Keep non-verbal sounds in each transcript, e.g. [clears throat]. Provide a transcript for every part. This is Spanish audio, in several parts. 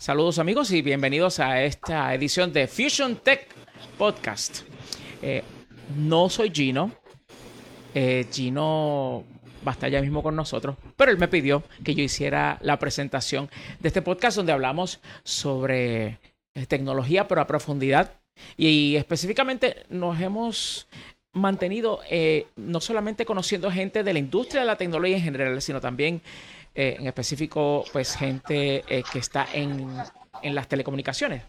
Saludos amigos y bienvenidos a esta edición de Fusion Tech Podcast. Eh, no soy Gino. Eh, Gino va estar ya mismo con nosotros, pero él me pidió que yo hiciera la presentación de este podcast donde hablamos sobre eh, tecnología, pero a profundidad. Y, específicamente nos hemos mantenido no solamente conociendo gente de la industria de la tecnología en general, sino también eh, en específico, pues gente eh, que está en, en las telecomunicaciones.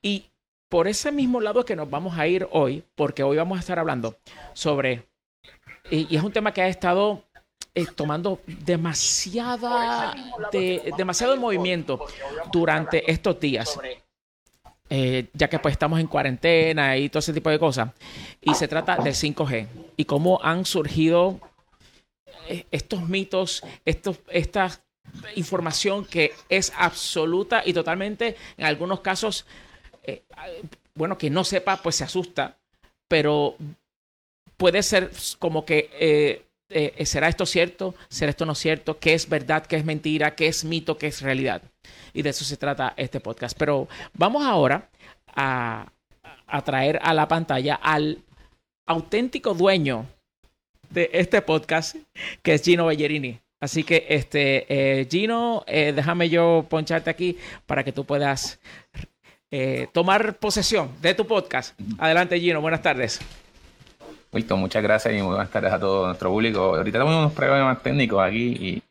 Y por ese mismo lado es que nos vamos a ir hoy, porque hoy vamos a estar hablando sobre, y, es un tema que ha estado eh, tomando demasiada, de, demasiado movimiento durante estos días. ya que pues estamos en cuarentena y todo ese tipo de cosas. Y se trata del 5G y cómo han surgido eh, estos mitos, estos, esta información que es absoluta y totalmente, en algunos casos, eh, bueno, que no sepa, pues se asusta, pero puede ser como que eh, será esto cierto, será esto no cierto, qué es verdad, qué es mentira, qué es mito, qué es realidad. Y de eso se trata este podcast. Pero vamos ahora a, a traer a la pantalla al auténtico dueño de este podcast, que es Gino Bellerini. Así que, este, eh, Gino, eh, déjame yo poncharte aquí para que tú puedas eh, tomar posesión de tu podcast. Adelante, Gino, buenas tardes. Wilton, muchas gracias y buenas tardes a todo nuestro público. Ahorita tenemos unos problemas técnicos aquí, y,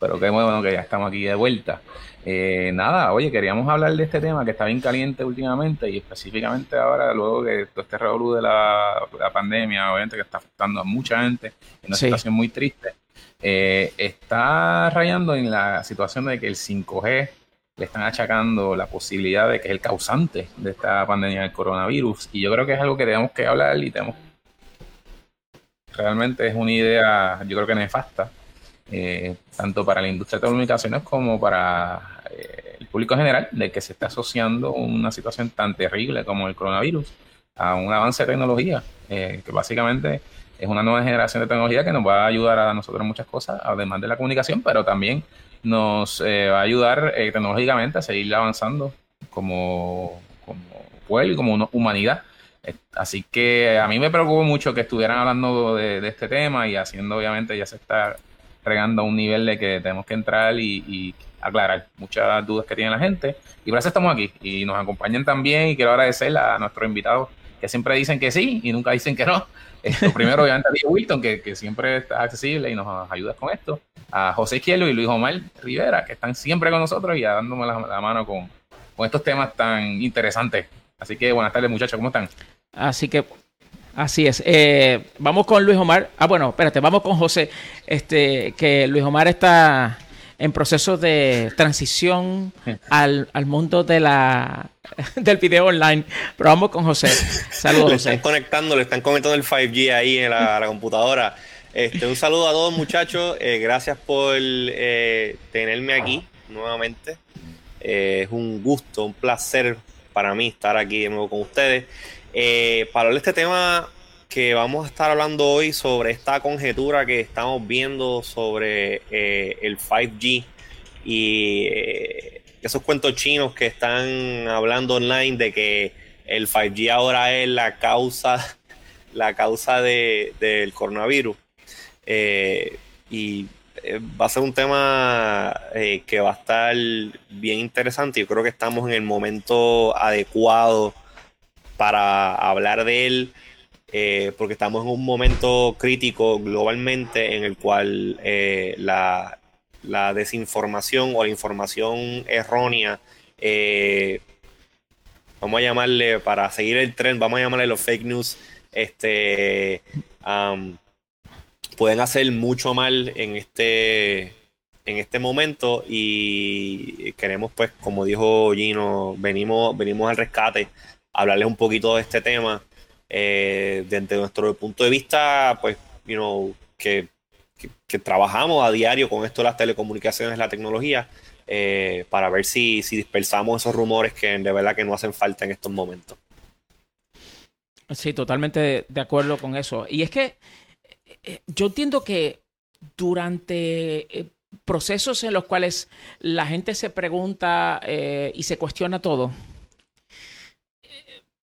pero qué bueno que ya estamos aquí de vuelta. Eh, nada, oye, queríamos hablar de este tema que está bien caliente últimamente y específicamente ahora, luego que todo este revolú de la, pandemia, obviamente que está afectando a mucha gente en una situación muy triste, eh, está rayando en la situación de que el 5G le están achacando la posibilidad de que es el causante de esta pandemia del coronavirus. Y yo creo que es algo que tenemos que hablar y tenemos realmente es una idea yo creo que nefasta eh, tanto para la industria de telecomunicaciones como para eh, el público en general, de que se está asociando una situación tan terrible como el coronavirus a un avance de tecnología, eh, que básicamente es una nueva generación de tecnología que nos va a ayudar a nosotros muchas cosas, además de la comunicación, pero también nos va a ayudar tecnológicamente a seguir avanzando como, como pueblo y como humanidad. Así que a mí me preocupó mucho que estuvieran hablando de, este tema y haciendo, obviamente, ya se está regando a un nivel de que tenemos que entrar y, aclarar muchas dudas que tiene la gente. Y por eso estamos aquí y nos acompañan también y quiero agradecer a nuestros invitados que siempre dicen que sí y nunca dicen que no. [laughs] Esto, primero, obviamente, a Wilton, que, siempre está accesible y nos ayuda con esto. A José Izquierdo y Luis Omar Rivera, que están siempre con nosotros y dándome la, mano con, con estos temas tan interesantes. Así que buenas tardes, muchachos, ¿cómo están? Así que Así es. Eh, vamos con Luis Omar. Ah, bueno, espérate, vamos con José. Este, que Luis Omar está en proceso de transición al, mundo de la [laughs] del video online. Pero vamos con José. Saludos, le están conectando, le están conectando el 5G ahí en la, computadora. Este, un saludo a todos muchachos. Eh, gracias por eh, tenerme aquí nuevamente. es un gusto, un placer para mí estar aquí de nuevo con ustedes. Eh, para hablar de este tema que vamos a estar hablando hoy sobre esta conjetura que estamos viendo sobre eh, el 5G y eh, esos cuentos chinos que están hablando online de que el 5G ahora es la causa [laughs] la causa del coronavirus. Y va a ser un tema que va a estar bien interesante. Yo creo que estamos en el momento adecuado para hablar de él, eh, porque estamos en un momento crítico globalmente en el cual eh, la, desinformación o la información errónea, eh, vamos a llamarle, para seguir el tren, vamos a llamarle los fake news, este, pueden hacer mucho mal en este en este momento y queremos pues como dijo Gino venimos venimos al rescate hablarles un poquito de este tema eh, desde nuestro punto de vista, pues, you know, que, trabajamos a diario con esto de las telecomunicaciones, la tecnología, eh, para ver si, dispersamos esos rumores que de verdad que no hacen falta en estos momentos. Sí, totalmente de acuerdo con eso. Y es que eh, yo entiendo que durante procesos en los cuales la gente se pregunta eh, y se cuestiona todo,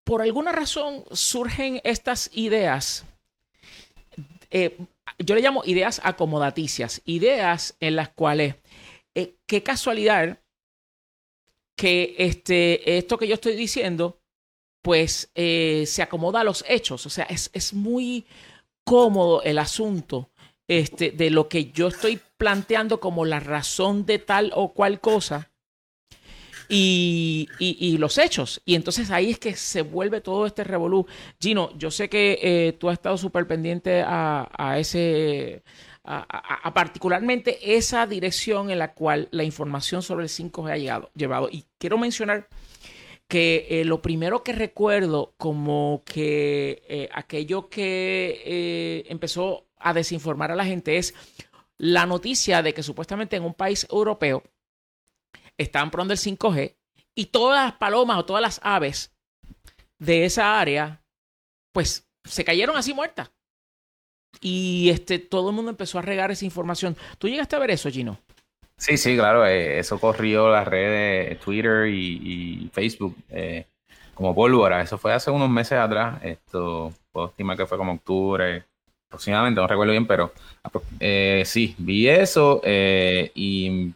por alguna razón surgen estas ideas. Eh, yo le llamo ideas acomodaticias, ideas en las cuales, eh, qué casualidad que este, esto que yo estoy diciendo, pues se acomoda a los hechos. O sea, es, es muy cómodo el asunto este, de lo que yo estoy planteando como la razón de tal o cual cosa y, y, los hechos. Y entonces ahí es que se vuelve todo este revolú. Gino, yo sé que eh, tú has estado súper pendiente a, a ese... A, particularmente esa dirección en la cual la información sobre el 5G ha llegado, llevado. Y quiero mencionar que eh, lo primero que recuerdo como que eh, aquello que empezó a desinformar a la gente es la noticia de que supuestamente en un país europeo estaban probando el 5G y todas las palomas o todas las aves de esa área, pues se cayeron así muertas. Y este, todo el mundo empezó a regar esa información. ¿Tú llegaste a ver eso, Gino? Sí, sí, claro. Eh, eso corrió las redes Twitter y, Facebook eh, como pólvora. Eso fue hace unos meses atrás. Esto, puedo estimar que fue como octubre, aproximadamente, no recuerdo bien, pero eh, sí, vi eso y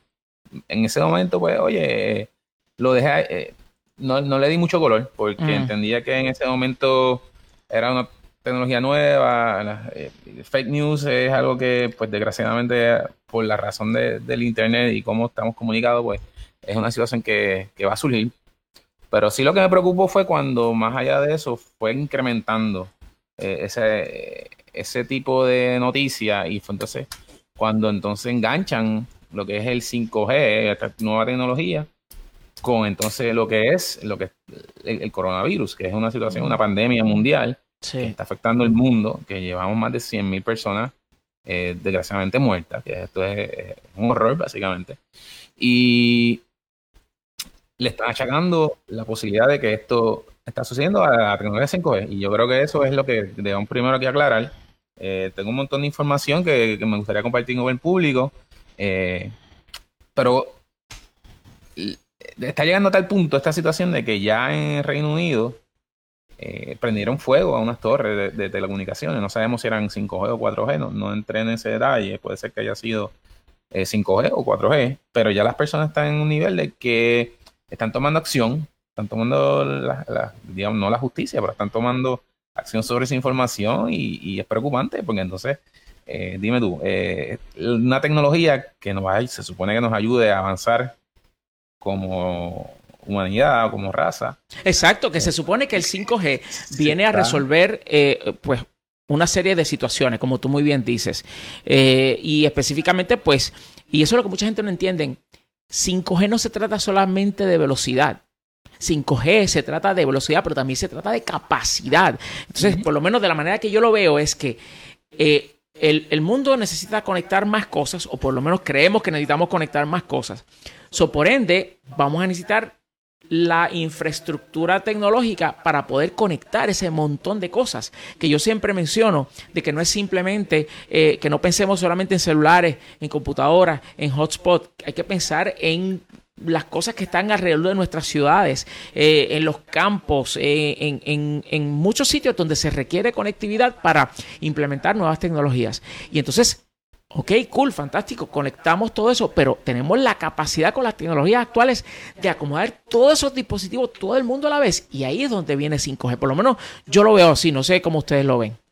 en ese momento, pues, oye, lo dejé, eh, no, no, le di mucho color porque mm. entendía que en ese momento era una tecnología nueva, fake news es algo que, pues, desgraciadamente, por la razón del Internet y cómo estamos comunicados, pues, es una situación que, que va a surgir. Pero sí lo que me preocupó fue cuando, más allá de eso, fue incrementando ese, ese tipo de noticias y fue entonces cuando entonces enganchan lo que es el 5G, esta nueva tecnología, con entonces lo que es lo que el, coronavirus, que es una situación, una pandemia mundial que está afectando el mundo, que llevamos más de 100.000 personas eh, desgraciadamente muertas, que esto es, un horror básicamente. Y le están achacando la posibilidad de que esto está sucediendo a la tecnología 5G. Y yo creo que eso es lo que debemos primero que aclarar eh, tengo un montón de información que, me gustaría compartir con el público, eh, pero está llegando a tal punto esta situación de que ya en Reino Unido eh, prendieron fuego a unas torres de, telecomunicaciones. No sabemos si eran 5G o 4G, no, entré en ese detalle, puede ser que haya sido 5G o 4G, pero ya las personas están en un nivel de que están tomando acción, están tomando, la, digamos, no la justicia, pero están tomando acción sobre esa información y, es preocupante porque entonces, eh, dime tú, eh, una tecnología que nos va, se supone que nos ayude a avanzar como humanidad, como raza. Exacto, que se supone que el 5G viene a resolver eh, pues una serie de situaciones, como tú muy bien dices. y específicamente, pues, y eso es lo que mucha gente no entiende, 5G no se trata solamente de velocidad. 5G, se trata de velocidad, pero también se trata de capacidad. Entonces, por lo menos de la manera que yo lo veo es que eh, el, mundo necesita conectar más cosas, o por lo menos creemos que necesitamos conectar más cosas. So, por ende, vamos a necesitar la infraestructura tecnológica para poder conectar ese montón de cosas que yo siempre menciono, de que no es simplemente eh, que no pensemos solamente en celulares, en computadoras, en hotspot, hay que pensar en las cosas que están alrededor de nuestras ciudades, eh, en los campos, eh, en, en, muchos sitios donde se requiere conectividad para implementar nuevas tecnologías. Y entonces, ok, cool, fantástico, conectamos todo eso, pero tenemos la capacidad con las tecnologías actuales de acomodar todos esos dispositivos, todo el mundo a la vez. Y ahí es donde viene 5G. Por lo menos yo lo veo así, no sé cómo ustedes lo ven.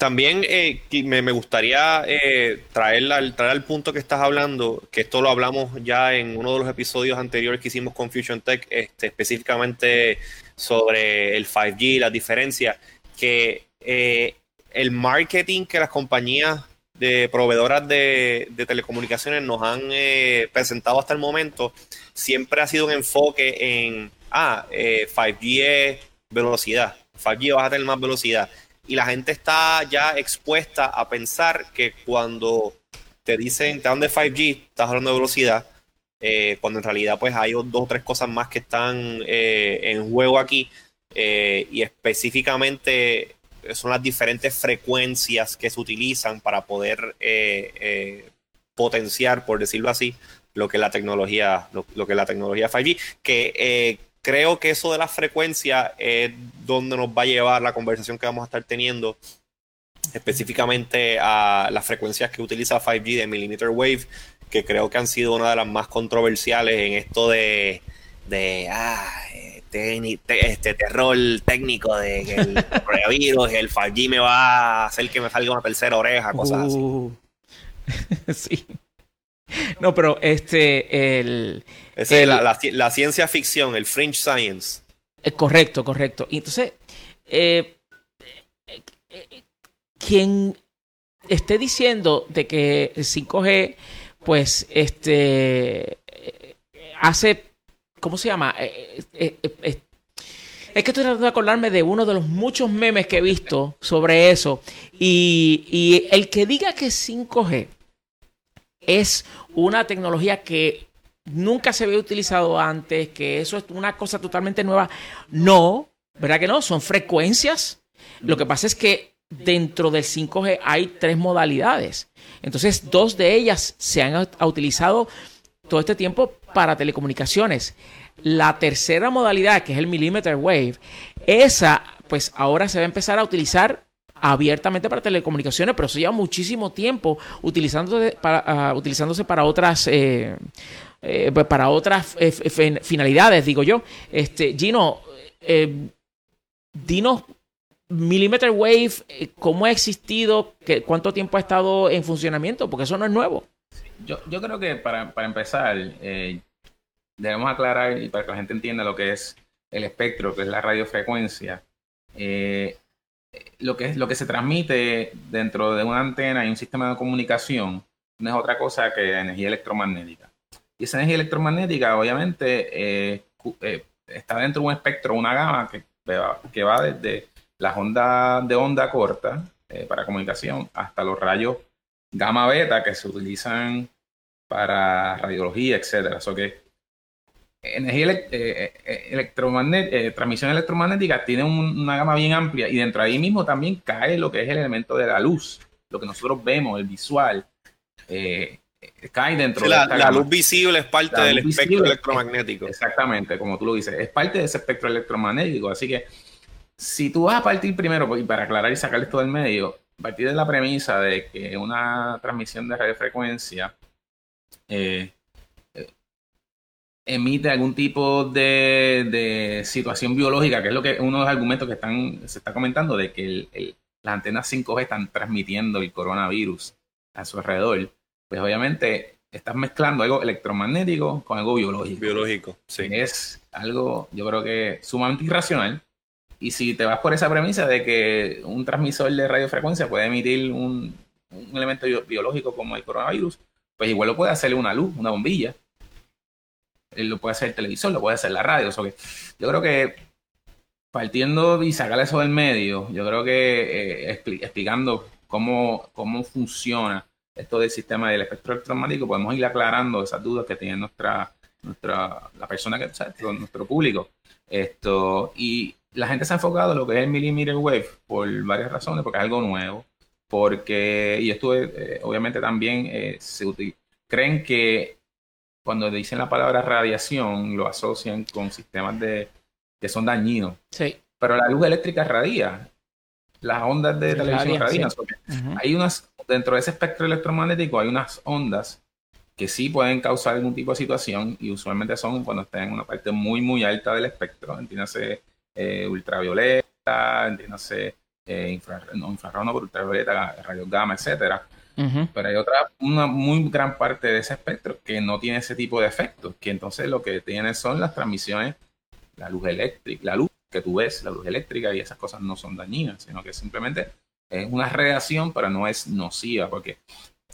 También eh, me, gustaría eh, traer, al, traer al punto que estás hablando, que esto lo hablamos ya en uno de los episodios anteriores que hicimos con Fusion Tech, este, específicamente sobre el 5G, las diferencias, que eh, el marketing que las compañías de proveedoras de, telecomunicaciones nos han eh, presentado hasta el momento, siempre ha sido un enfoque en, ah, 5G es velocidad, 5G vas a tener más velocidad y la gente está ya expuesta a pensar que cuando te dicen te dan de 5G, estás hablando de velocidad, eh, cuando en realidad pues hay dos o tres cosas más que están eh, en juego aquí eh, y específicamente son las diferentes frecuencias que se utilizan para poder potenciar, por decirlo así, lo que es la tecnología, lo, que la tecnología 5G, que eh, creo que eso de la frecuencia es donde nos va a llevar la conversación que vamos a estar teniendo específicamente a las frecuencias que utiliza 5G de millimeter wave, que creo que han sido una de las más controversiales en esto de, de ah, este terror técnico de que el [laughs] coronavirus, el 5G me va a hacer que me salga una tercera oreja, cosas así. Uh. [laughs] sí. No, pero este, el... la, ciencia ficción, el fringe science. Eh, correcto, correcto. Y entonces, eh, eh, quien esté diciendo de que el 5G, pues, este, hace, ¿cómo se llama? es que estoy tratando de acordarme de uno de los muchos memes que he visto sobre eso. Y, y el que diga que 5G es una tecnología que nunca se había utilizado antes, que eso es una cosa totalmente nueva. No, ¿verdad que no? Son frecuencias. Lo que pasa es que dentro del 5G hay tres modalidades. Entonces, dos de ellas se han utilizado todo este tiempo para telecomunicaciones. La tercera modalidad, que es el millimeter wave, esa pues ahora se va a empezar a utilizar abiertamente para telecomunicaciones, pero eso lleva muchísimo tiempo utilizándose para, ah, utilizándose para otras eh, eh, pues para otras eh, finalidades, digo yo. Este, Gino, dinos Millimeter Wave, ¿cómo ha existido? ¿Cuánto tiempo ha estado en funcionamiento? Porque eso no es nuevo. Yo, yo creo que para, para empezar, debemos aclarar y para que la gente entienda lo que es el espectro, que es la radiofrecuencia. Eh, lo que, es, lo que se transmite dentro de una antena y un sistema de comunicación no es otra cosa que energía electromagnética. Y esa energía electromagnética, obviamente, eh, eh, está dentro de un espectro, una gama que, que va desde las ondas de onda corta eh, para comunicación hasta los rayos gamma beta que se utilizan para radiología, etcétera. Que energía electromagnética, transmisión electromagnética tiene una gama bien amplia y dentro de ahí mismo también cae lo que es el elemento de la luz, lo que nosotros vemos, el visual, cae dentro de la, la luz visible es parte del espectro electromagnético. Exactamente, como tú lo dices, es parte de ese espectro electromagnético, así que si tú vas a partir primero, y para aclarar y sacar esto del medio, partir de la premisa de que una transmisión de radiofrecuencia eh, emite algún tipo de, situación biológica, que es lo que uno de los argumentos que están, se está comentando, de que el, las antenas 5G están transmitiendo el coronavirus a su alrededor, pues obviamente estás mezclando algo electromagnético con algo biológico. Biológico, sí. Es algo, yo creo que sumamente irracional. Y si te vas por esa premisa de que un transmisor de radiofrecuencia puede emitir un, un elemento biológico como el coronavirus, pues igual lo puede hacerle una luz, una bombilla lo puede hacer el televisor, lo puede hacer la radio. yo creo que partiendo y sacar eso del medio, yo creo que eh, explicando cómo, cómo funciona esto del sistema del espectro electromagnético, podemos ir aclarando esas dudas que tiene nuestra, nuestra la persona que, nuestro público. Esto, y la gente se ha enfocado en lo que es el millimeter wave por varias razones, porque es algo nuevo, porque, y esto eh, obviamente también eh, se creen que cuando dicen la palabra radiación, lo asocian con sistemas de, que son dañinos. Sí. Pero la luz eléctrica radia. Las ondas de televisión radian. Hay unas, dentro de ese espectro electromagnético hay unas ondas que sí pueden causar algún tipo de situación y usualmente son cuando están en una parte muy, muy alta del espectro. Entiéndase eh, ultravioleta, entiéndase eh, infrarrojo, no, infrarrojo, ultravioleta, rayos gamma, etcétera pero hay otra, una muy gran parte de ese espectro que no tiene ese tipo de efectos, que entonces lo que tiene son las transmisiones, la luz eléctrica, la luz que tú ves, la luz eléctrica y esas cosas no son dañinas, sino que simplemente es una reacción, pero no es nociva, porque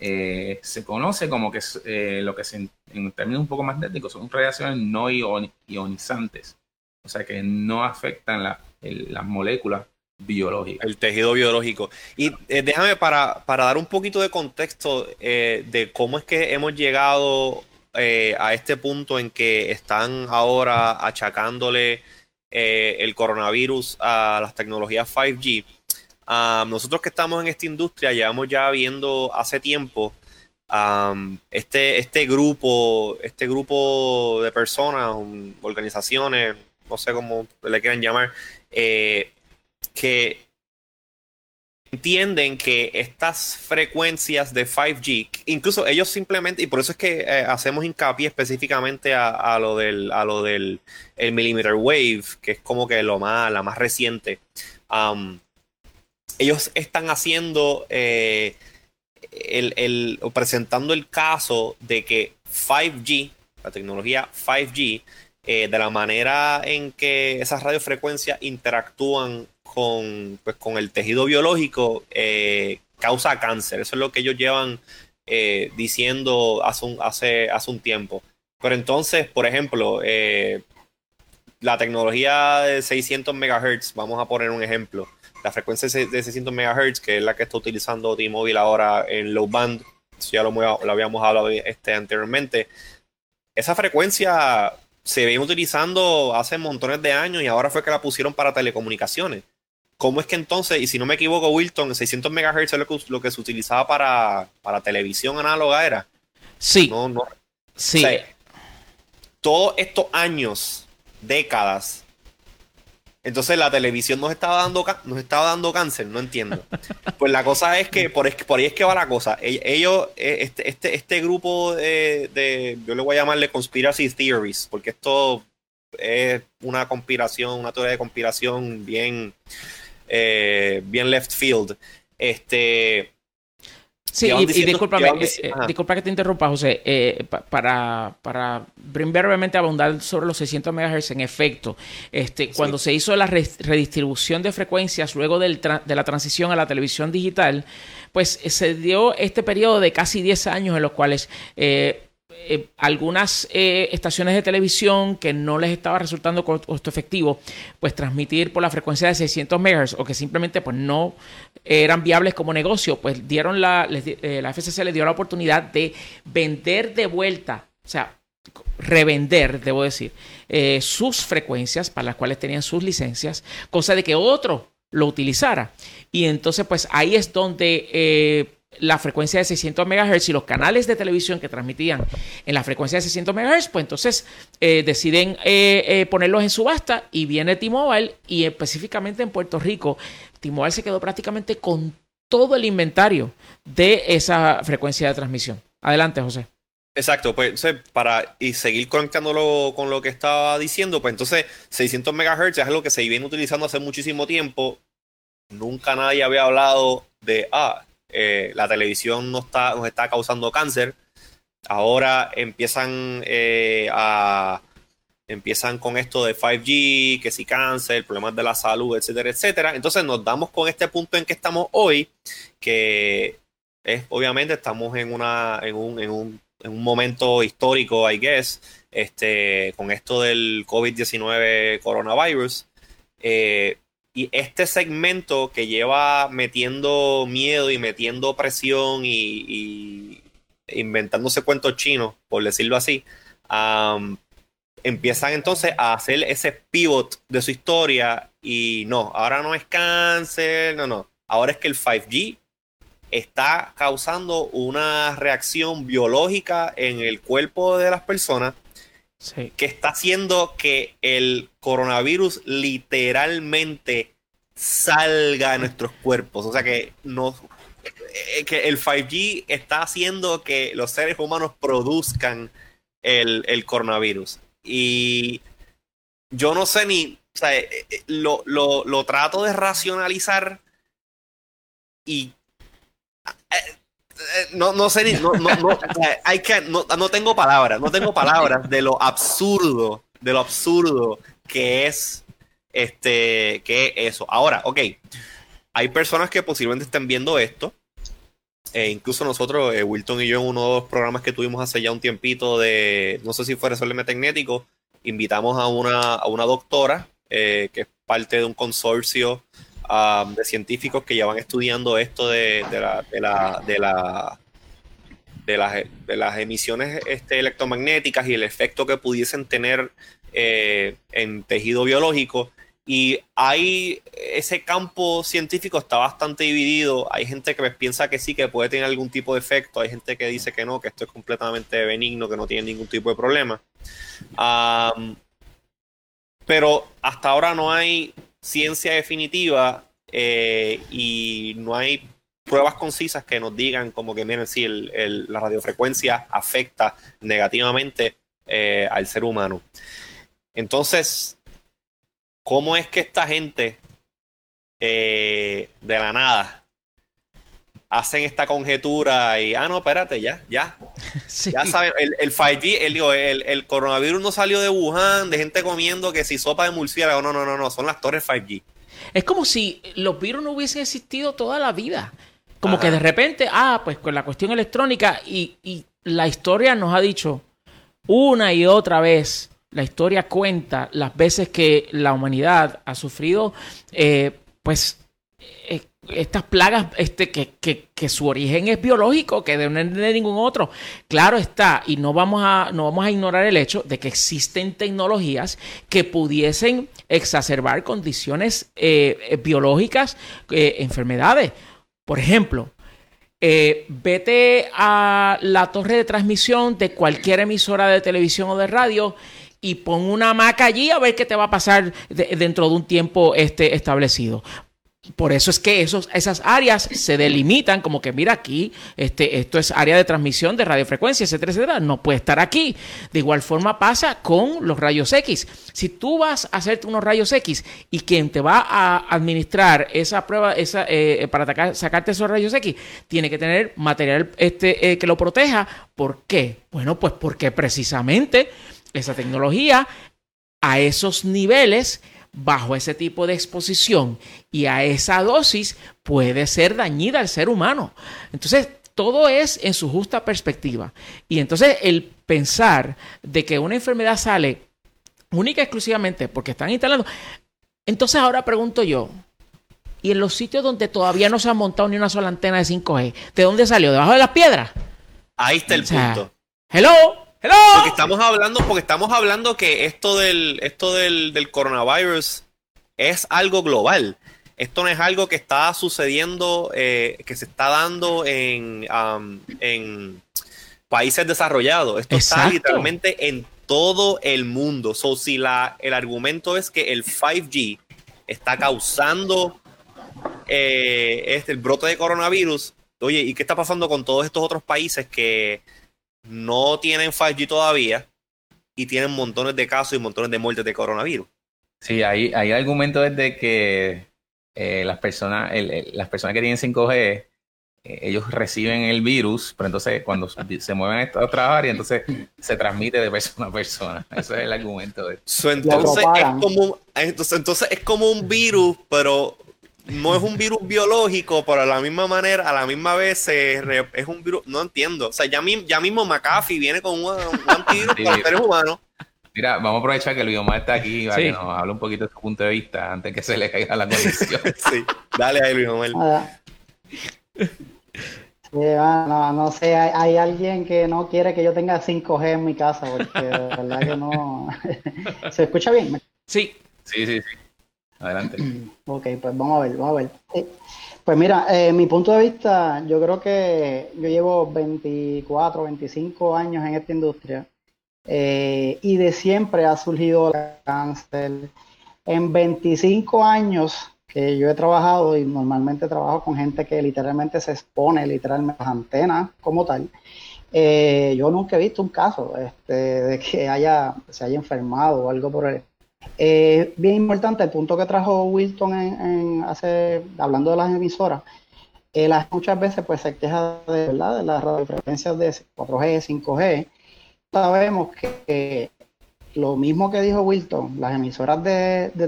eh, se conoce como que eh, lo que se, en términos un poco más técnicos son reacciones no ionizantes, o sea que no afectan las moléculas biológico. El tejido biológico. Y eh, déjame para, para, dar un poquito de contexto eh, de cómo es que hemos llegado a este punto en que están ahora achacándole el coronavirus a las tecnologías 5G. Nosotros que estamos en esta industria llevamos ya viendo hace tiempo este, este grupo, este grupo de personas, organizaciones, no sé cómo le quieran llamar, eh, que entienden que estas frecuencias de 5G, incluso ellos simplemente, y por eso es que eh, hacemos hincapié específicamente a, lo del, a lo del el millimeter wave, que es como que lo más, la más reciente. Ellos están haciendo eh, el, el, presentando el caso de que 5G, la tecnología 5G, eh, de la manera en que esas radiofrecuencias interactúan con, pues, con el tejido biológico, eh, causa cáncer. Eso es lo que ellos llevan eh, diciendo hace un, hace, hace un tiempo. Pero entonces, por ejemplo, la tecnología de 600 MHz, vamos a poner un ejemplo, la frecuencia de 600 MHz, que es la que está utilizando T-Mobile ahora en low band, ya lo, lo habíamos hablado este, anteriormente, esa frecuencia se viene utilizando hace montones de años y ahora fue que la pusieron para telecomunicaciones. ¿Cómo es que entonces, y si no me equivoco, Wilton, 600 MHz es lo que, se utilizaba para, para, televisión análoga era? Sí. No, no. Sí. todos estos años, décadas, entonces la televisión nos estaba dando nos estaba dando cáncer, no entiendo. Pues la cosa es que por, por ahí es que va la cosa. E-, ellos, eh, este, este, este grupo de, yo le voy a llamarle conspiracy theories, porque esto es una conspiración, una teoría de conspiración bien, eh, bien left field. Este, Sí, y, disculpa que te interrumpa, José. Eh, para, para brevemente abundar sobre los 600 MHz, en efecto, este, cuando se hizo la redistribución de frecuencias luego de la transición a la televisión digital, pues se dio este periodo de casi 10 años en los cuales eh, eh, algunas eh, estaciones de televisión que no les estaba resultando costo efectivo, pues transmitir por la frecuencia de 600 MHz o que simplemente pues no eran viables como negocio, pues dieron la, eh, la FCC le dio la oportunidad de vender de vuelta, o sea, revender, debo decir, sus frecuencias para las cuales tenían sus licencias, cosa de que otro lo utilizara. Y entonces, pues ahí es donde la frecuencia de 600 MHz y los canales de televisión que transmitían en la frecuencia de 600 MHz, pues entonces eh, deciden eh, eh, ponerlos en subasta y viene T-Mobile y específicamente en Puerto Rico, T-Mobile se quedó prácticamente con todo el inventario de esa frecuencia de transmisión. Adelante, José. Exacto, pues para y seguir conectándolo con lo que estaba diciendo, pues entonces 600 MHz es algo que se viene utilizando hace muchísimo tiempo. Nunca nadie había hablado de, ah, eh, la televisión nos está, nos está causando cáncer. Ahora empiezan eh, a empiezan con esto de 5G, que si cáncer, problemas de la salud, etcétera, etcétera. Entonces nos damos con este punto en que estamos hoy, que es obviamente estamos en una en un, en un, en un momento histórico, I guess, este, con esto del COVID-19 coronavirus. Eh, y este segmento que lleva metiendo miedo y metiendo presión y, inventándose cuentos chinos, por decirlo así, empiezan entonces a hacer ese pivot de su historia y no, ahora no es cáncer, no, no, ahora es que el 5G está causando una reacción biológica en el cuerpo de las personas que está haciendo que el coronavirus literalmente salga de nuestros cuerpos. O sea que, no, eh, que el 5G está haciendo que los seres humanos produzcan el, coronavirus. Y yo no sé ni, o sea, eh, eh, lo, lo trato de racionalizar y no, no sé ni, no, no, no, que, no, no tengo palabras, no tengo palabras de lo absurdo, de lo absurdo que es este, que eso. Ahora, ok, hay personas que posiblemente estén viendo esto. E incluso nosotros, eh, Wilton y yo, en uno de los programas que tuvimos hace ya un tiempito de, no sé si fue Resolver Tecnético, invitamos a una, a una doctora eh, que es parte de un consorcio de científicos que ya van estudiando esto de, la, de, la, de, la, de, las, de las emisiones este, electromagnéticas y el efecto que pudiesen tener eh, en tejido biológico. y hay ese campo científico está bastante dividido. Hay gente que piensa que sí, que puede tener algún tipo de efecto. Hay gente que dice que no, que esto es completamente benigno, que no tiene ningún tipo de problema. pero hasta ahora no hay ciencia definitiva eh, y no hay pruebas concisas que nos digan como que, miren, si la radiofrecuencia afecta negativamente eh, al ser humano. Entonces, ¿Cómo es que esta gente eh, de la nada hacen esta conjetura y, ah, no, espérate, ya, ya. [laughs] Ya saben, el, el 5G, el, digo, el, coronavirus no salió de Wuhan, de gente comiendo que si sopa de murciélago, no, no, no, no, son las torres 5G. Es como si los virus no hubiesen existido toda la vida. Como que de repente, ah, pues con la cuestión electrónica y, y la historia nos ha dicho una y otra vez la historia cuenta las veces que la humanidad ha sufrido, eh, pues, eh, estas plagas, este, que, que, su origen es biológico, que de, de ningún otro. Claro está, y no vamos, a, no vamos a ignorar el hecho de que existen tecnologías que pudiesen exacerbar condiciones eh, biológicas, enfermedades. Por ejemplo, vete a la torre de transmisión de cualquier emisora de televisión o de radio y pon una hamaca allí a ver qué te va a pasar dentro de un tiempo este, establecido. Por eso es que esos, esas áreas se delimitan como que, mira aquí, este, esto es área de transmisión de radiofrecuencia, etcétera, etcétera. No puede estar aquí. De igual forma pasa con los rayos X. Si tú vas a hacerte unos rayos X y quien te va a administrar esa prueba esa, eh, para sacarte esos rayos X tiene que tener material este, eh, que lo proteja, ¿por qué? Bueno, pues porque precisamente esa tecnología a esos niveles, bajo ese tipo de exposición y a esa dosis, puede ser dañida al ser humano. Entonces, todo es en su justa perspectiva. Y entonces el pensar de que una enfermedad sale única y exclusivamente porque están instalando. Entonces ahora pregunto yo, ¿y en los sitios donde todavía no se ha montado ni una sola antena de 5G, ¿de dónde salió? ¿Debajo de las piedras? Ahí está el punto. Hello. Porque estamos hablando, porque estamos hablando que esto del, esto del, coronavirus es algo global. Esto no es algo que está sucediendo, eh, que se está dando en, en países desarrollados. Esto está literalmente en todo el mundo. So, si la, el argumento es que el 5G está causando eh, este, el brote de coronavirus, oye, ¿y qué está pasando con todos estos otros países que no tienen 5G todavía y tienen montones de casos y montones de muertes de coronavirus. Sí, hay, hay argumento desde que eh, las, personas, las personas que tienen 5G, eh, ellos reciben el virus, pero entonces cuando se mueven a otra área, entonces se transmite de persona a persona. Ese es el argumento de entonces, es como, entonces, entonces es como un virus, pero no es un virus biológico, pero a la misma manera, a la misma vez es un virus, no entiendo. O sea, ya, ya mismo McAfee viene con un, antivirus para seres humanos. Mira, vamos a aprovechar que Luis Omar está aquí para que nos hable un poquito de su punto de vista antes que se le caiga la conexión. [laughs] sí, dale ahí, Luis Omar. no, no sé, hay, hay, alguien que no quiere que yo tenga 5G en mi casa, porque de verdad que no. [laughs] ¿Se escucha bien? Sí. Sí, sí, sí. Adelante. [clears throat] Ok, pues vamos a ver, vamos a ver. Eh, pues mira, eh, mi punto de vista, yo creo que yo llevo 24, 25 años en esta industria eh, y de siempre ha surgido el cáncer. En 25 años que yo he trabajado y normalmente trabajo con gente que literalmente se expone literalmente las antenas como tal, yo nunca he visto un caso este, de que haya, se haya enfermado o algo por el eh, bien importante el punto que trajo Wilton en, hace, hablando de las emisoras. Eh, muchas veces pues se queja de, ¿verdad? de las radiofrecuencias de 4G, 5G. Sabemos que lo mismo que dijo Wilton, las emisoras de, de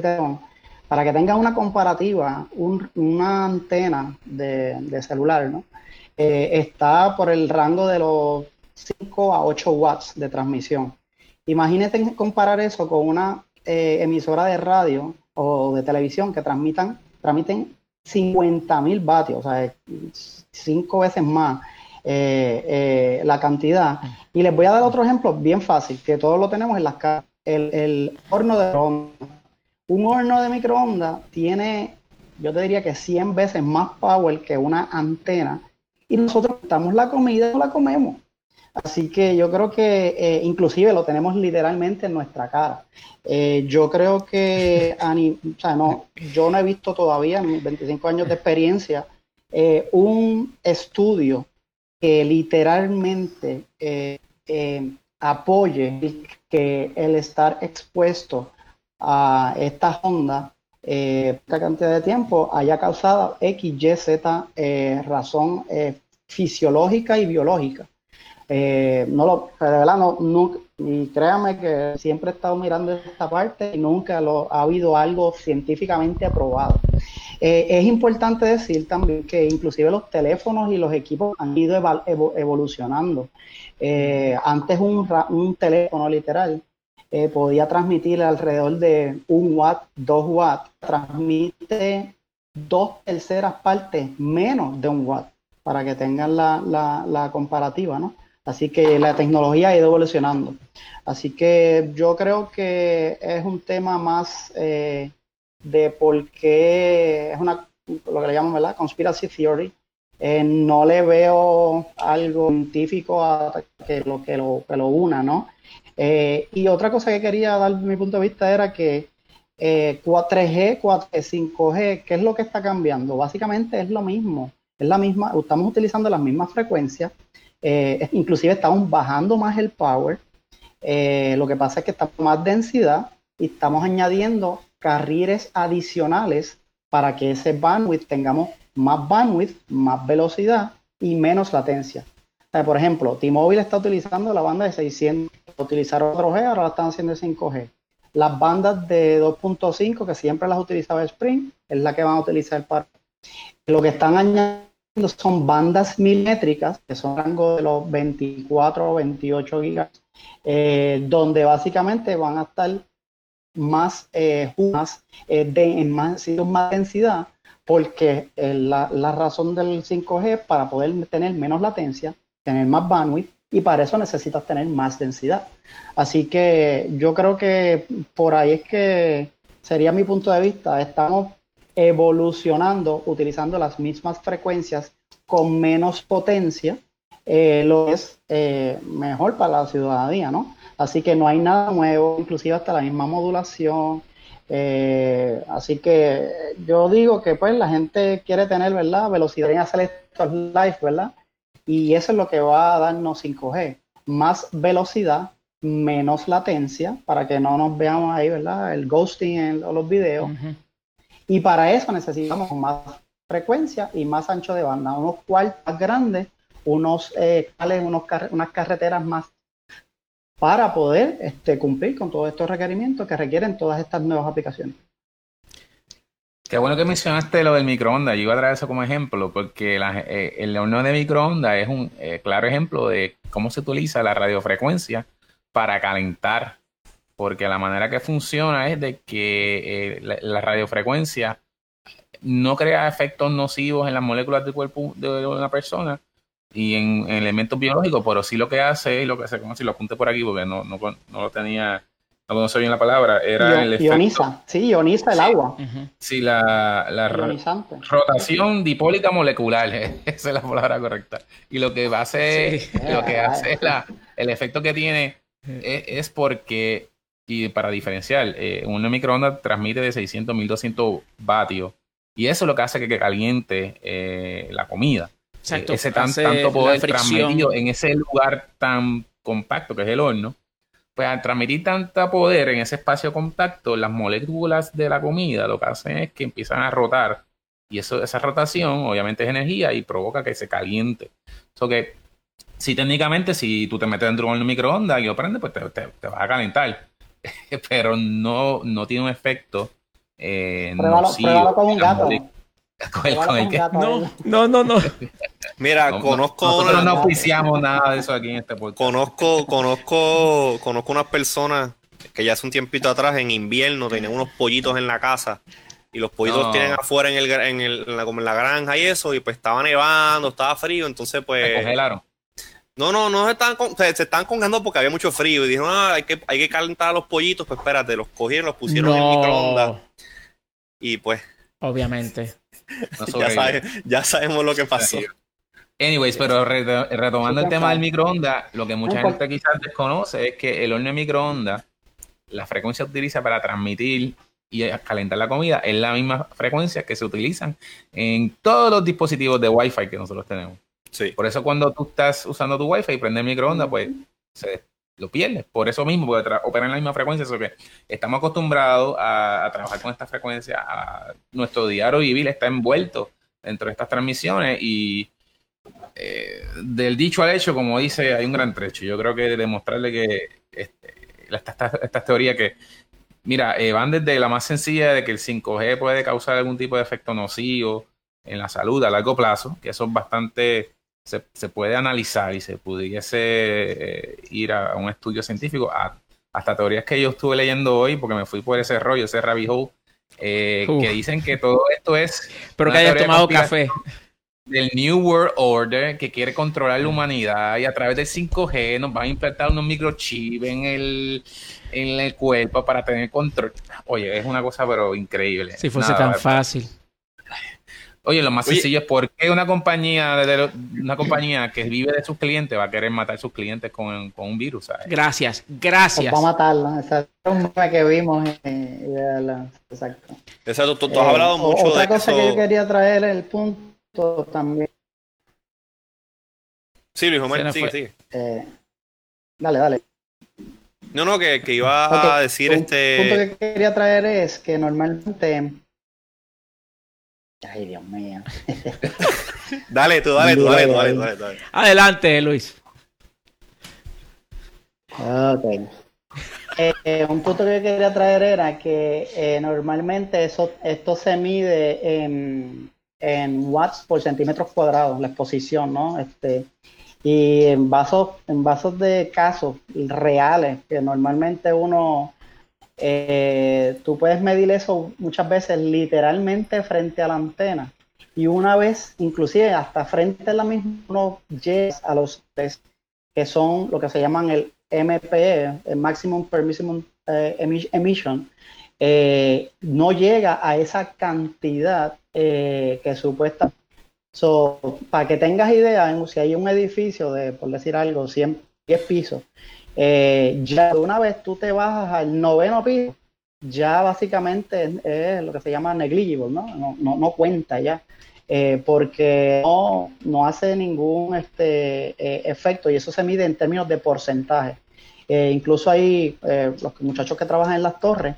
para que tengan una comparativa, una antena de, celular, ¿no? Eh, está por el rango de los 5 a 8 watts de transmisión. Imagínate comparar eso con una eh, emisora de radio o de televisión que transmitan, transmiten 50 mil vatios, o sea, cinco veces más eh, eh, la cantidad. Y les voy a dar otro ejemplo bien fácil, que todos lo tenemos en las casas. El, horno de Un horno de microondas tiene, yo te diría que 100 veces más power que una antena y nosotros estamos la comida y no la comemos. Así que yo creo que eh, inclusive lo tenemos literalmente en nuestra cara. Eh, yo creo que, [laughs] o sea, no, yo no he visto todavía en mis 25 años de experiencia eh, un estudio que literalmente apoye que el estar expuesto a esta onda esta cantidad de tiempo haya causado X, Y, Z razón fisiológica y biológica. Eh, no lo, de verdad, no, y créame que siempre he estado mirando esta parte y nunca lo, ha habido algo científicamente aprobado. Eh, es importante decir también que inclusive los teléfonos y los equipos han ido evolucionando. Eh, antes un, un, teléfono literal podía transmitir alrededor de un watt, dos watts, transmite dos terceras partes menos de un watt, para que tengan la, la comparativa, ¿no? Así que la tecnología ha ido evolucionando. Así que yo creo que es un tema más eh, de por qué es una, lo que le llaman, ¿verdad? Conspiracy theory. Eh, no le veo algo científico a que lo que lo, que lo una, ¿no? Eh, y otra cosa que quería dar mi punto de vista era que 4G, 4G, 5G, ¿qué es lo que está cambiando? Básicamente es lo mismo, es la misma, estamos utilizando las mismas frecuencias, eh, inclusive estamos bajando más el power. Eh, lo que pasa es que estamos más densidad y estamos añadiendo carriles adicionales para que ese bandwidth tengamos más bandwidth, más velocidad y menos latencia. por ejemplo, T-Mobile está utilizando la banda de 600, utilizaron 4G, ahora la están haciendo de 5G. Las bandas de 2.5, que siempre las utilizaba Sprint, es la que van a utilizar para... Lo que están añadiendo son bandas milimétricas, que son rango de los 24 o 28 gigas, eh, donde básicamente van a estar más, eh, más, eh, de, en más, más densidad, porque la, la, razón del 5G para poder tener menos latencia, tener más bandwidth, y para eso necesitas tener más densidad. Así que yo creo que por ahí es que sería mi punto de vista. Estamos evolucionando utilizando las mismas frecuencias con menos potencia, eh, lo es eh, mejor para la ciudadanía, ¿no? Así que no hay nada nuevo, inclusive hasta la misma modulación. Eh, así que yo digo que pues la gente quiere tener, ¿verdad? Velocidad en hacer estos live, ¿verdad? Y eso es lo que va a darnos 5G. Más velocidad, menos latencia, para que no nos veamos ahí, ¿verdad? El ghosting en los videos. Y para eso necesitamos más frecuencia y más ancho de banda, unos cuartos más grandes, unos, eh, unos unas carreteras más para poder este, cumplir con todos estos requerimientos que requieren todas estas nuevas aplicaciones. Qué bueno que mencionaste lo del microondas. Yo iba a traer eso como ejemplo, porque eh, el horno de microondas es un eh, claro ejemplo de cómo se utiliza la radiofrecuencia para calentar porque la manera que funciona es de que eh, la, radiofrecuencia no crea efectos nocivos en las moléculas del cuerpo de una persona y en, elementos biológicos, pero sí lo que hace, lo que se conoce, lo apunte por aquí porque no, no, no lo tenía, no conocía bien la palabra, era el efecto. Ioniza, sí, ioniza el agua. Sí, la, la rotación dipólica molecular, [laughs] esa es la palabra correcta. Y lo que hace, lo que [laughs] hace la, el efecto que tiene es porque y para diferenciar, eh, un microondas transmite de 600 a 1200 vatios. Y eso es lo que hace que, caliente eh, la comida. Exacto. ese tan, tanto poder transmitido en ese lugar tan compacto que es el horno. Pues al transmitir tanta poder en ese espacio compacto, las moléculas de la comida lo que hacen es que empiezan a rotar. Y eso, esa rotación obviamente es energía y provoca que se caliente. Eso que si técnicamente si tú te metes dentro de un microondas y lo prendes, pues te, te vas a calentar. [laughs] pero no, no tiene un efecto eh, pruébalo, con un gato. No, no, no, [laughs] Mira, conozco. Nosotros no oficiamos nada de eso aquí en este podcast. Conozco, conozco, conozco unas personas que ya hace un tiempito atrás, en invierno, tenían unos pollitos en la casa. Y los pollitos tienen afuera en, el, en, el, en, la, como en la granja y eso. Y pues estaba nevando, estaba frío. Entonces, pues. congelaron No, no, no se estaban, con- se, se estaban congando porque había mucho frío. Y dijeron, ah, hay que, hay que calentar a los pollitos. Pues espérate, los cogieron, los pusieron en el microondas. Y pues, obviamente. No [laughs] ya, sabe- ya sabemos lo que pasó. Anyways, pero re- retomando el tema del microondas, lo que mucha gente quizás desconoce es que el horno de microondas, la frecuencia que utiliza para transmitir y calentar la comida es la misma frecuencia que se utilizan en todos los dispositivos de Wi-Fi que nosotros tenemos. Sí. Por eso cuando tú estás usando tu Wi-Fi y prendes el microondas, pues se, lo pierdes. Por eso mismo, porque operan en la misma frecuencia. Eso que estamos acostumbrados a, a trabajar con esta frecuencia. a- nuestro diario vivir está envuelto dentro de estas transmisiones y eh, del dicho al hecho, como dice, hay un gran trecho. Yo creo que demostrarle que este, estas esta, estas teorías que, mira, eh, van desde la más sencilla de que el 5G puede causar algún tipo de efecto nocivo en la salud a largo plazo, que eso es bastante, se, se puede analizar y se pudiese eh, ir a, un estudio científico, a- hasta teorías que yo estuve leyendo hoy, porque me fui por ese rollo, ese rabbit hole, eh, que dicen que todo esto es Pero que hayas tomado café. del New World Order que quiere controlar la humanidad y a través del 5G nos van a implantar unos microchips en el, en el cuerpo para tener control. Oye, es una cosa pero increíble. Si fuese Nada, tan fácil. Oye, lo más Oye. sencillo es por qué una compañía, de lo- una compañía que vive de sus clientes va a querer matar a sus clientes con, con un virus. ¿sabes? Gracias, Pues gracias. va a matarla. Esa es un meme que vimos. eh, exacto. Exacto, tú, tú has Eh, hablado o- mucho Otra de cosa eso. que yo quería traer el punto también. Sí, Luis Omar, sigue, sigue. eh, dale, dale. No, no, que, que iba a decir un este. punto que quería traer es que normalmente. Ay, Dios mío. [laughs] Dale, tú, dale, tú, Dale, dale, tú, dale, dale. tú, dale, dale. Adelante, Luis. Ok. Eh, eh, un punto que quería traer era que eh, normalmente eso, esto se mide en, en watts por centímetros cuadrados, la exposición, ¿no? Este, y en vasos, en vasos de casos reales, que normalmente uno, eh, tú puedes medir eso muchas veces literalmente frente a la antena. Y una vez, inclusive hasta frente a la misma, uno llega a los test que son lo que se llaman el MPE, el Maximum Permissible eh, Emi- Emission, eh, no llega a esa cantidad eh, que supuesta. So, para que tengas idea, si hay un edificio de, por decir algo, 100, 10 pisos, eh, ya una vez tú te bajas al noveno piso, ya básicamente es, lo que se llama negligible, ¿no? No, no, cuenta ya eh, porque no, no hace ningún este, eh, efecto y eso se mide en términos de porcentaje. Eh, incluso eh, los muchachos que trabajan en las torres,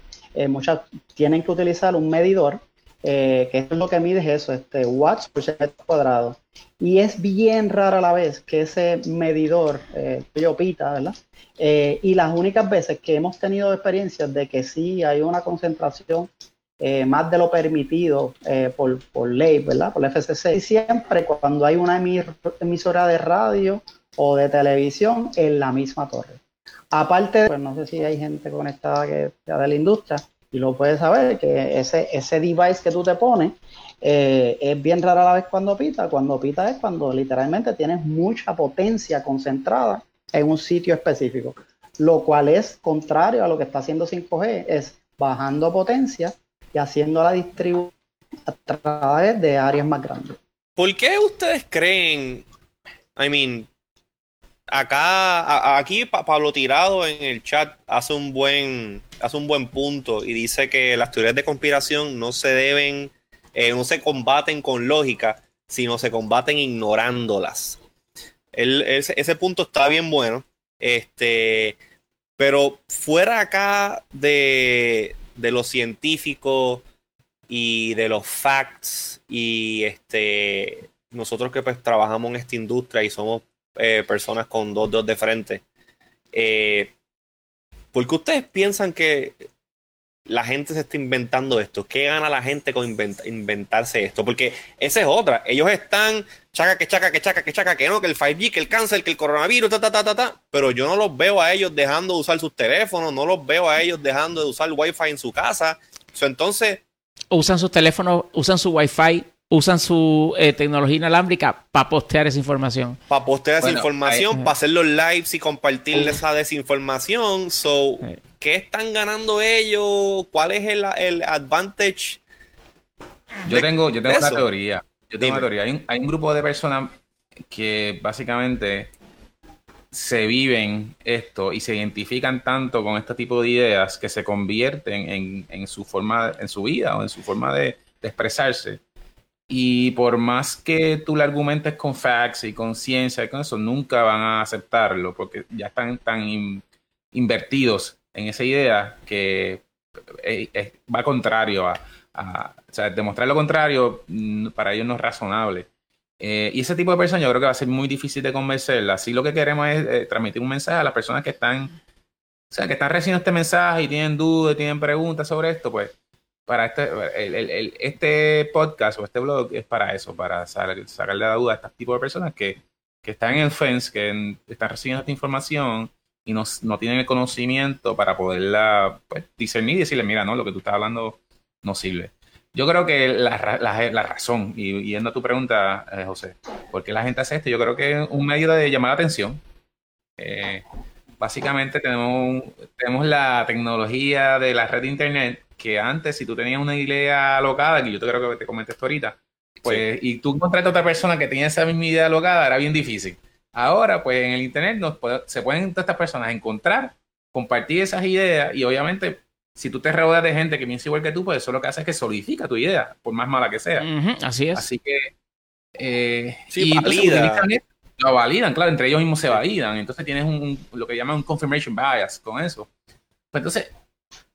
muchas tienen que utilizar un medidor, eh, que es lo que mide es eso, este, watts por centímetro cuadrado. Y es bien rara la vez que ese medidor, eh, pita, ¿verdad? Eh, y las únicas veces que hemos tenido experiencias de que sí hay una concentración eh, más de lo permitido eh, por, por ley, ¿verdad? Por la FCC. Siempre cuando hay una emisora de radio o de televisión en la misma torre. Aparte, pues no sé si hay gente conectada que sea de la industria y lo puede saber, que ese, ese device que tú te pones eh, es bien rara la vez cuando pita. Cuando pita es cuando literalmente tienes mucha potencia concentrada en un sitio específico, lo cual es contrario a lo que está haciendo 5G, es bajando potencia y haciendo la distribución a través de áreas más grandes. ¿Por qué ustedes creen? I mean, acá, aquí Pa- Pablo Tirado en el chat hace un buen, hace un buen punto y dice que las teorías de conspiración no se deben, eh, no se combaten con lógica, sino se combaten ignorándolas. Ese, ese punto está bien bueno. Este, pero fuera acá de, de lo científico y de los facts y este nosotros que pues trabajamos en esta industria y somos eh, personas con dos dedos de frente eh, ¿por qué ustedes piensan que la gente se está inventando esto? ¿Qué gana la gente con invent- inventarse esto? Porque esa es otra. Ellos están chaca que chaca que chaca que chaca que no, que el 5G, que el cáncer, que el coronavirus, ta ta ta ta ta. Pero yo no los veo a ellos dejando de usar sus teléfonos, no los veo a ellos dejando de usar Wi-Fi en su casa. Entonces, Usan sus teléfonos, usan su Wi-Fi usan su eh, tecnología inalámbrica para postear esa información. Para postear esa Bueno, información, para hacer los lives y compartir esa desinformación. So. ¿qué están ganando ellos? ¿Cuál es el, el advantage? Yo tengo, yo tengo una teoría. Yo tengo Dime. una teoría. Hay un, hay un grupo de personas que básicamente se viven esto y se identifican tanto con este tipo de ideas que se convierten en, en su forma, en su vida o en su forma de, de expresarse. Y por más que tú le argumentes con facts y con ciencia y con eso, nunca van a aceptarlo porque ya están tan in- invertidos en esa idea que eh, eh, va contrario a, demostrar lo contrario mm, para ellos no es razonable. Eh, y ese tipo de personas yo creo que va a ser muy difícil de convencerlas. Así lo que queremos es transmitir un mensaje a las personas que están, o sea, que están recibiendo este mensaje y tienen dudas, tienen preguntas sobre esto, pues para este, este podcast o este blog es para eso, para sa- sacarle la duda a este tipo de personas que, que están en el fence, que están recibiendo esta información y no, no tienen el conocimiento para poderla pues, discernir y decirle, mira, no, lo que tú estás hablando no sirve. Yo creo que la, la- razón, y yendo a tu pregunta, eh, José, ¿por qué la gente hace esto? Yo creo que es un medio de llamar la atención. Eh, básicamente tenemos, tenemos la tecnología de la red de internet que antes, si tú tenías una idea alocada, que yo te creo que te comenté esto ahorita, pues, y tú encontraste a otra persona que tenía esa misma idea alocada, era bien difícil. Ahora, pues en el internet nos puede- se pueden todas estas personas encontrar, compartir esas ideas y obviamente si tú te rodeas de gente que piensa igual que tú, pues eso lo que hace es que solidifica tu idea, por más mala que sea. Así es. Así que. Eh, Sí, y valida. lo validan, claro, entre ellos mismos se validan. Entonces tienes un, un- lo que llaman un confirmation bias con eso. Pues entonces,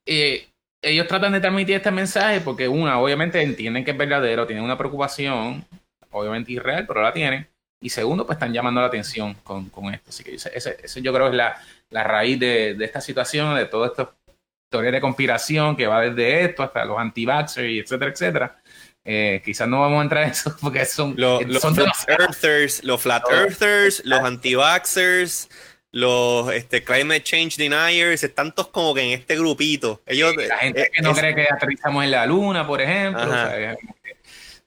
eh, ellos tratan de transmitir este mensaje porque, una, obviamente entienden que es verdadero, tienen una preocupación, obviamente irreal, pero la tienen. Y segundo, pues están llamando la atención con, con esto. Así que ese, ese- eso yo creo es la, la raíz de, de esta situación, de todo esto teoría de conspiración que va desde esto hasta los anti-vaxxers y etcétera, etcétera. Eh, quizás no vamos a entrar en eso porque son, Los, eh, los flat earthers, los flat earthers, los anti-vaxxers, los este, climate change deniers, están todos como que en este grupito. Ellos, La gente eh, que no es- cree que aterrizamos en la luna, por ejemplo. O sea,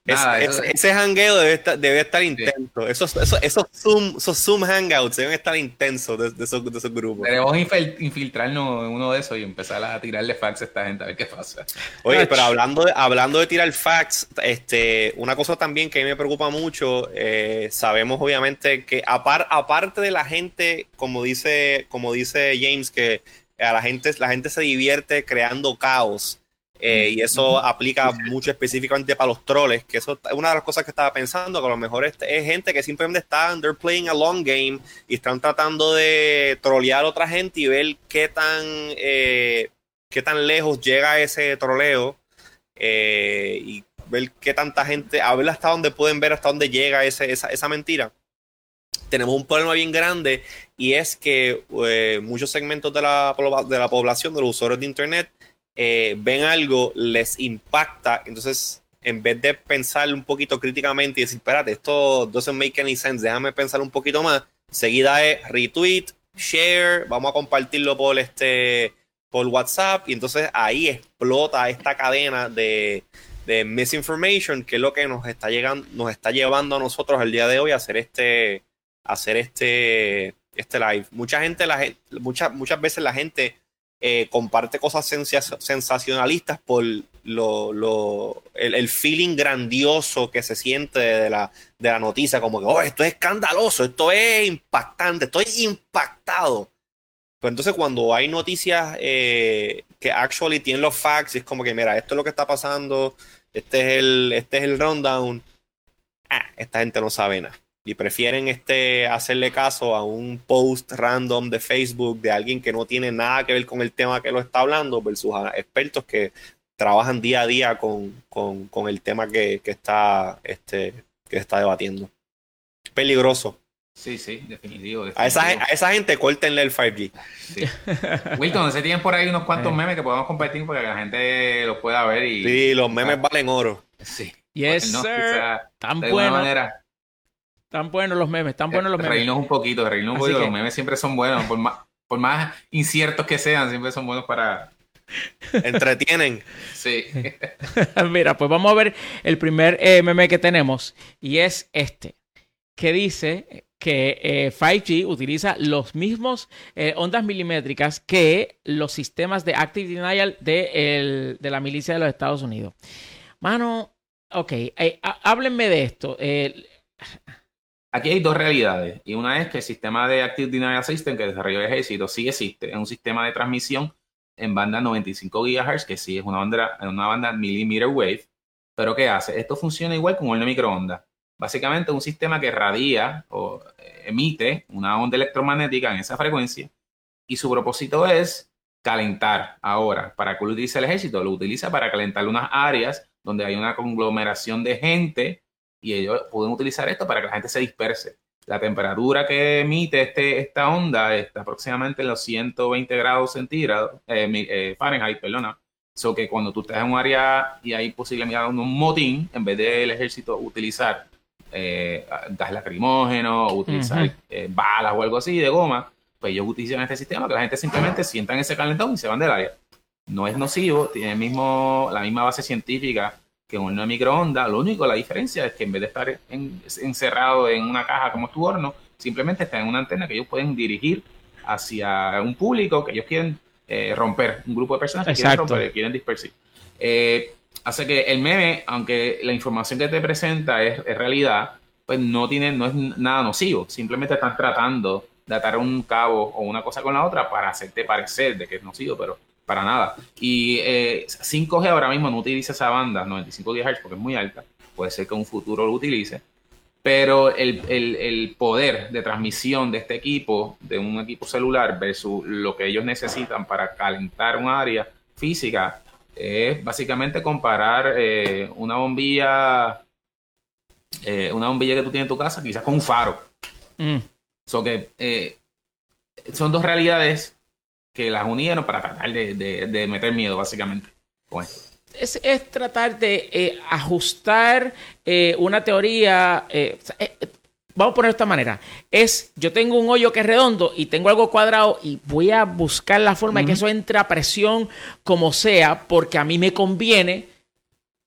es- nada, es- eso- ese jangueo debe estar, debe estar intenso. Esos, esos, esos, Zoom, esos Zoom hangouts deben estar intensos de, de esos, de esos grupos. Debemos infil- infiltrarnos en uno de esos y empezar a tirarle fax a esta gente a ver qué pasa. Oye, pero hablando de, hablando de tirar facts, este, una cosa también que a mí me preocupa mucho, eh, sabemos obviamente que apar- aparte de la gente, como dice, como dice James, que a la gente, la gente se divierte creando caos. Eh, y eso aplica mucho específicamente para los troles, que eso es una de las cosas que estaba pensando, que a lo mejor es, es gente que simplemente está, they're playing a long game y están tratando de trolear a otra gente y ver qué tan, eh, qué tan lejos llega ese troleo eh, y ver qué tanta gente, a ver hasta dónde pueden ver hasta dónde llega ese, esa, esa mentira. Tenemos un problema bien grande y es que eh, muchos segmentos de la, de la población, de los usuarios de Internet, eh, ven algo, les impacta, entonces en vez de pensar un poquito críticamente y decir, espérate, esto doesn't make any sense, déjame pensar un poquito más, seguida es retweet, share, vamos a compartirlo por este por WhatsApp y entonces ahí explota esta cadena de, de misinformation que es lo que nos está llegando nos está llevando a nosotros el día de hoy a hacer este hacer este este live. Mucha gente la muchas muchas veces la gente eh, comparte cosas sensacionalistas por lo, el, el feeling grandioso que se siente de la, de la noticia como que oh esto es escandaloso esto es impactante estoy impactado pues entonces cuando hay noticias eh, que actually tienen los facts, es como que mira, esto es lo que está pasando, este es el, este es el rundown, ah, esta gente no sabe nada. Y prefieren este, hacerle caso a un post random de Facebook de alguien que no tiene nada que ver con el tema que lo está hablando, versus a expertos que trabajan día a día con, con, con el tema que, que está, este, que está debatiendo. Peligroso. Sí, sí, definitivo. A esa, a esa gente córtenle el 5G. Sí. Wilton, no sé si tienen por ahí unos cuantos memes que podamos compartir para que la gente los pueda ver y. Sí, los memes valen oro. Sí. Yes, No, sir. quizá Tan de buenos, manera, tan buenos los memes, tan buenos los memes. reírnos un poquito, reírnos un poquito. que- Los memes siempre son buenos, por más, por más inciertos que sean, siempre son buenos para, Entretienen. Sí. [laughs] Mira, pues vamos a ver el primer eh, meme que tenemos y es este, que dice que eh, 5G utiliza los mismos eh, ondas milimétricas que los sistemas de Active Denial de, el- de la milicia de los Estados Unidos. Mano, ok, eh, há- háblenme de esto. Aquí hay dos realidades. Y una es que el sistema de Active Denial System que desarrolló el ejército sí existe. Es un sistema de transmisión en banda 95 GHz, que sí es una banda, una banda millimeter wave. Pero ¿qué hace? Esto funciona igual con horno microondas. Básicamente un sistema que radia o eh, emite una onda electromagnética en esa frecuencia y su propósito es calentar. Ahora, ¿para qué lo utiliza el ejército? Lo utiliza para calentar unas áreas donde hay una conglomeración de gente y ellos pueden utilizar esto para que la gente se disperse. La temperatura que emite este, esta onda está aproximadamente en los 120 grados centígrados, eh, eh, Fahrenheit, perdona. So que cuando tú estás en un área y hay posiblemente un motín, en vez del ejército utilizar eh, gas lacrimógeno utilizar Ujú. eh, balas o algo así de goma, pues ellos utilizan este sistema que la gente simplemente sientan ese calentón y se van del área. No es nocivo, tiene el mismo, la misma base científica que un horno de microondas. Lo único, la diferencia es que en vez de estar en- encerrado en una caja como tu horno, simplemente está en una antena que ellos pueden dirigir hacia un público que ellos quieren eh, romper, un grupo de personas que quieren romper, que quieren dispersar. Eh, hace que el meme, aunque la información que te presenta es, es realidad, pues no tiene, no es nada nocivo. Simplemente están tratando de atar un cabo o una cosa con la otra para hacerte parecer de que es nocivo, pero para nada. Y eh, 5G ahora mismo no utiliza esa banda, 95 GHz, porque es muy alta. Puede ser que en un futuro lo utilice. Pero el, el- el poder de transmisión de este equipo, de un equipo celular, versus lo que ellos necesitan para calentar un área física, es básicamente comparar eh, una bombilla, eh, una bombilla que tú tienes en tu casa, quizás con un faro. mm, So que eh, son dos realidades que las unieron para tratar de, de- de meter miedo, básicamente. Bueno, es, es tratar de eh, ajustar eh, una teoría. eh, eh, eh, vamos a poner de esta manera. Es, yo tengo un hoyo que es redondo y tengo algo cuadrado y voy a buscar la forma de que eso entre a presión como sea, porque a mí me conviene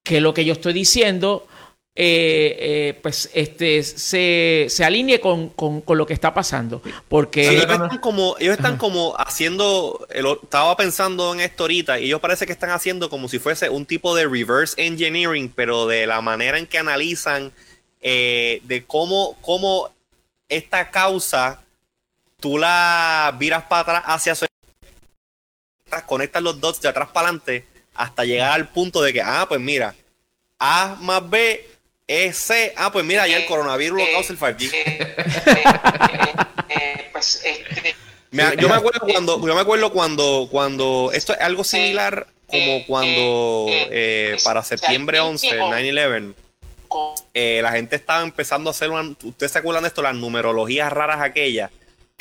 que lo que yo estoy diciendo eh, eh, pues este se, se alinee con, con- con lo que está pasando. Porque Sí, ellos están como, ellos están como haciendo, el- estaba pensando en esto ahorita, y ellos parece que están haciendo como si fuese un tipo de reverse engineering, pero de la manera en que analizan eh, de cómo, cómo esta causa tú la viras para atrás hacia su conectas los dots de atrás para adelante hasta llegar al punto de que, ah, pues mira, A más B es C. Ah, pues mira, ya el coronavirus lo causa el 5G. pues este Me- yo me acuerdo cuando, yo me acuerdo cuando, cuando esto es algo similar como cuando eh, para septiembre 11, el 9-11, con- eh, la gente estaba empezando a hacer una, ustedes se acuerdan de esto, las numerologías raras aquellas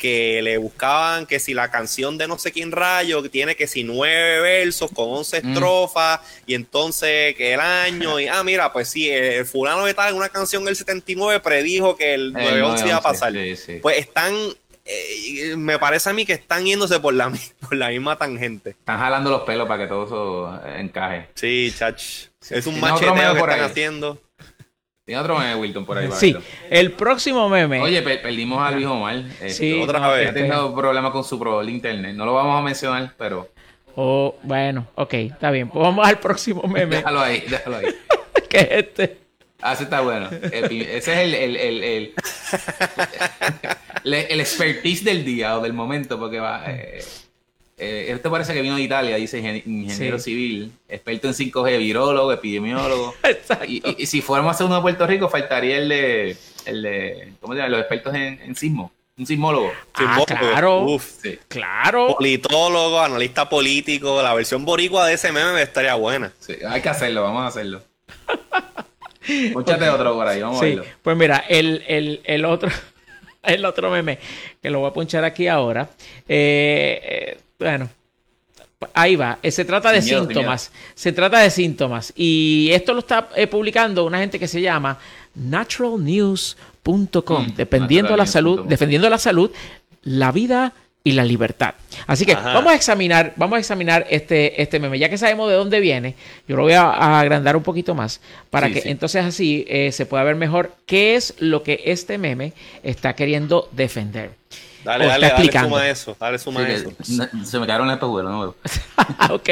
que le buscaban que si la canción de no sé quién rayo tiene que si nueve versos con once Mm. estrofas y entonces que el año y ah mira pues sí el fulano de tal en una canción del 79 predijo que el 911 iba a pasar Sí, sí. pues están eh, me parece a mí que están yéndose por la, [laughs] por la misma tangente. Están jalando los pelos para que todo eso encaje. Sí, chach. Sí. Es un macheteo que están haciendo. Tiene otro meme, Wilton, por ahí. sí, el próximo meme. Oye, per- perdimos a Luis Omar. Eh, Sí, otra no, vez. Ha tenido problemas con su pro de internet. No lo vamos a mencionar, pero Oh, bueno, ok, está bien. Pues vamos al próximo [laughs] meme, déjalo ahí, déjalo ahí. [laughs] que es este. Ah, ese está bueno. Ese es el, el, el, [laughs] el, el expertise del día o del momento, porque va. Eh, eh, esto parece que vino de Italia, dice ingen- ingeniero Sí. civil, experto en 5G, virólogo, epidemiólogo. [laughs] Exacto. Y, y- y si fuéramos a hacer uno de Puerto Rico, faltaría el de, el de ¿cómo se llama? Los expertos en, en sismo. Un sismólogo. Ah, Sismólogo. claro. Uf. Sí. Claro. Politólogo, analista político, la versión boricua de ese meme estaría buena. Sí, hay que hacerlo, vamos a hacerlo. [laughs] Pónchate otro por ahí, vamos a Sí, verlo. pues mira, el, el, el otro [laughs] el otro meme que lo voy a punchar aquí ahora. eh, eh, bueno, ahí va. Eh, se trata de síntomas. Se trata de síntomas. Y esto lo está eh, publicando una gente que se llama naturalnews.com. Mm, dependiendo la salud, defendiendo la salud, la vida y la libertad. Así que Ajá. vamos a examinar, vamos a examinar este, este meme. Ya que sabemos de dónde viene, yo lo voy a, a agrandar un poquito más para Sí, que sí. entonces así eh, se pueda ver mejor qué es lo que este meme está queriendo defender. Dale, O dale, está dale explicando. suma eso. Dale suma Sí, eso. se me quedaron las espejuelas, no veo. [laughs] ok.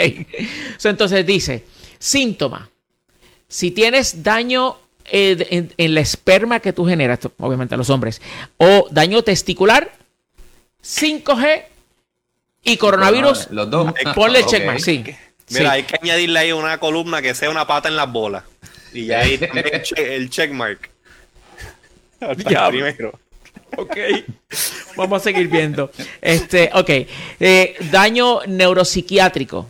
So, entonces dice, síntoma. Si tienes daño eh, en, en la esperma que tú generas, obviamente a los hombres, o daño testicular, 5G y coronavirus, Los dos. [laughs] ponle el checkmark, sí. Mira, Sí. hay que añadirle ahí una columna que sea una pata en las bolas. Y ya ahí [laughs] también el, che- el checkmark. Primero. Ok. Vamos a seguir viendo. Este, ok. Eh, daño neuropsiquiátrico.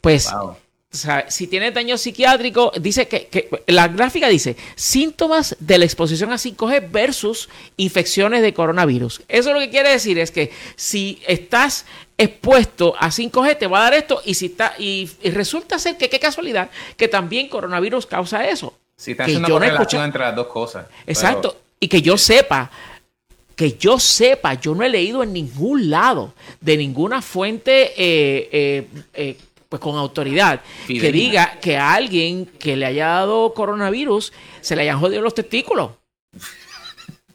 Pues, Wow. o sea, si tienes daño psiquiátrico, dice que, que- la gráfica dice síntomas de la exposición a 5G versus infecciones de coronavirus. Eso lo que quiere decir es que si estás expuesto a 5G te va a dar esto y si está y, y resulta ser que qué casualidad que también coronavirus causa eso. Que haciendo yo una no correlación entre las dos cosas. Exacto. Y que yo sepa, que yo sepa, yo no he leído en ningún lado de ninguna fuente eh, eh, eh, pues con autoridad que diga que a alguien que le haya dado coronavirus se le hayan jodido los testículos.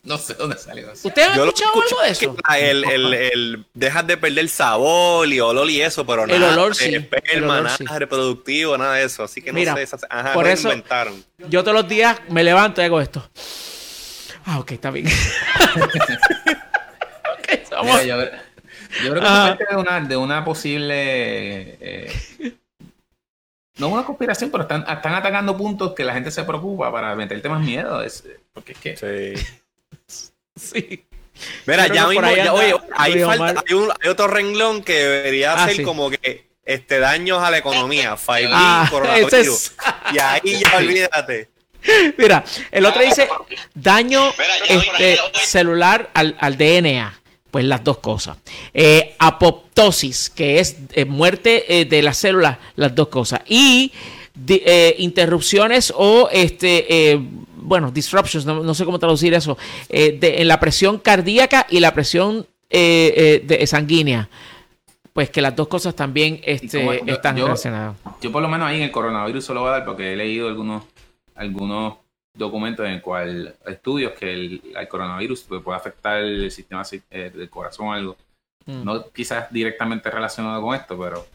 No sé dónde salió eso. ¿Ustedes han escuchado algo de eso? El, el, el, dejas de perder sabor y olor y eso, pero El nada olor de sí, esperma, el olor nada sí. reproductivo, nada de eso. Así que no Mira, sé, ajá, por eso- inventaron. Yo todos los días me levanto y hago esto. Ah, ok, está bien. [laughs] Ok, vamos. Mira, yo, yo creo que es parte de una, de una posible. eh, no una conspiración, pero están, están atacando puntos que la gente se preocupa para meterte más miedo. Es, porque es que. Sí. Sí. Mira, ya mismo, ahí ya, anda oye, ahí, falta, hay, un- hay otro renglón que debería Ah, ser sí. como que este daños a la economía, [laughs] 5G, Ah, coronavirus. es- Y ahí ya [laughs] olvídate. [laughs] Mira, el otro dice daño este, celular al, al DNA. Pues las dos cosas. Eh, apoptosis, que es eh, muerte eh, de las células, las dos cosas. Y eh, interrupciones o, este, eh, bueno, disruptions, no, no sé cómo traducir eso, eh, de- en la presión cardíaca y la presión eh, eh, de, sanguínea. Pues que las dos cosas también este, cómo- yo- están yo- relacionadas. Yo, por lo menos, ahí en el coronavirus solo voy a dar porque he leído algunos, algunos documentos en el cual estudios que el, el coronavirus pues, puede afectar el sistema eh, del corazón o algo. Mm. No quizás directamente relacionado con esto, pero,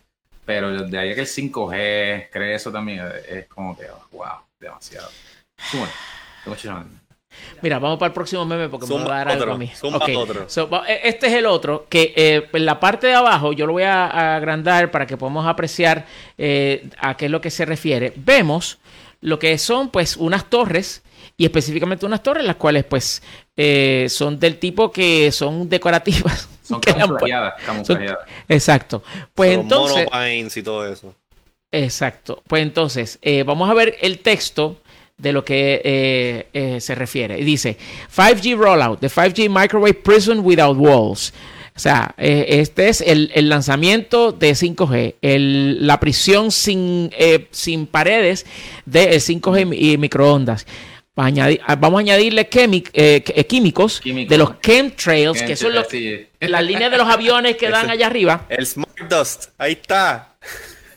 pero de ahí que el 5G cree eso también es, es como que, wow, demasiado. Bueno. Mira, vamos para el próximo meme porque me Zumba va a dar algo otro, a mí. otro. so, e- este es el otro, que eh, en la parte de abajo yo lo voy a, a agrandar para que podamos apreciar eh, a qué es lo que se refiere. Vemos lo que son pues unas torres y específicamente unas torres las cuales pues eh, son del tipo que son decorativas. [laughs] Son [laughs] que le han pu- camufladas, camufladas. Exacto. Pues entonces... monopines y todo eso. Exacto. Pues entonces, eh, vamos a ver el texto de lo que eh, eh, se refiere. Y dice, 5G rollout, the 5G microwave prison without walls. O sea, eh, este es el, el lanzamiento de 5G, el- la prisión sin, eh, sin paredes de 5G y microondas. Va a añadir- ah, vamos a añadirle eh, qu- eh, químicos, Químicos. de los chemtrails, que son los, sí. las líneas de los aviones que [laughs] dan allá arriba. El Smart Dust, ahí está.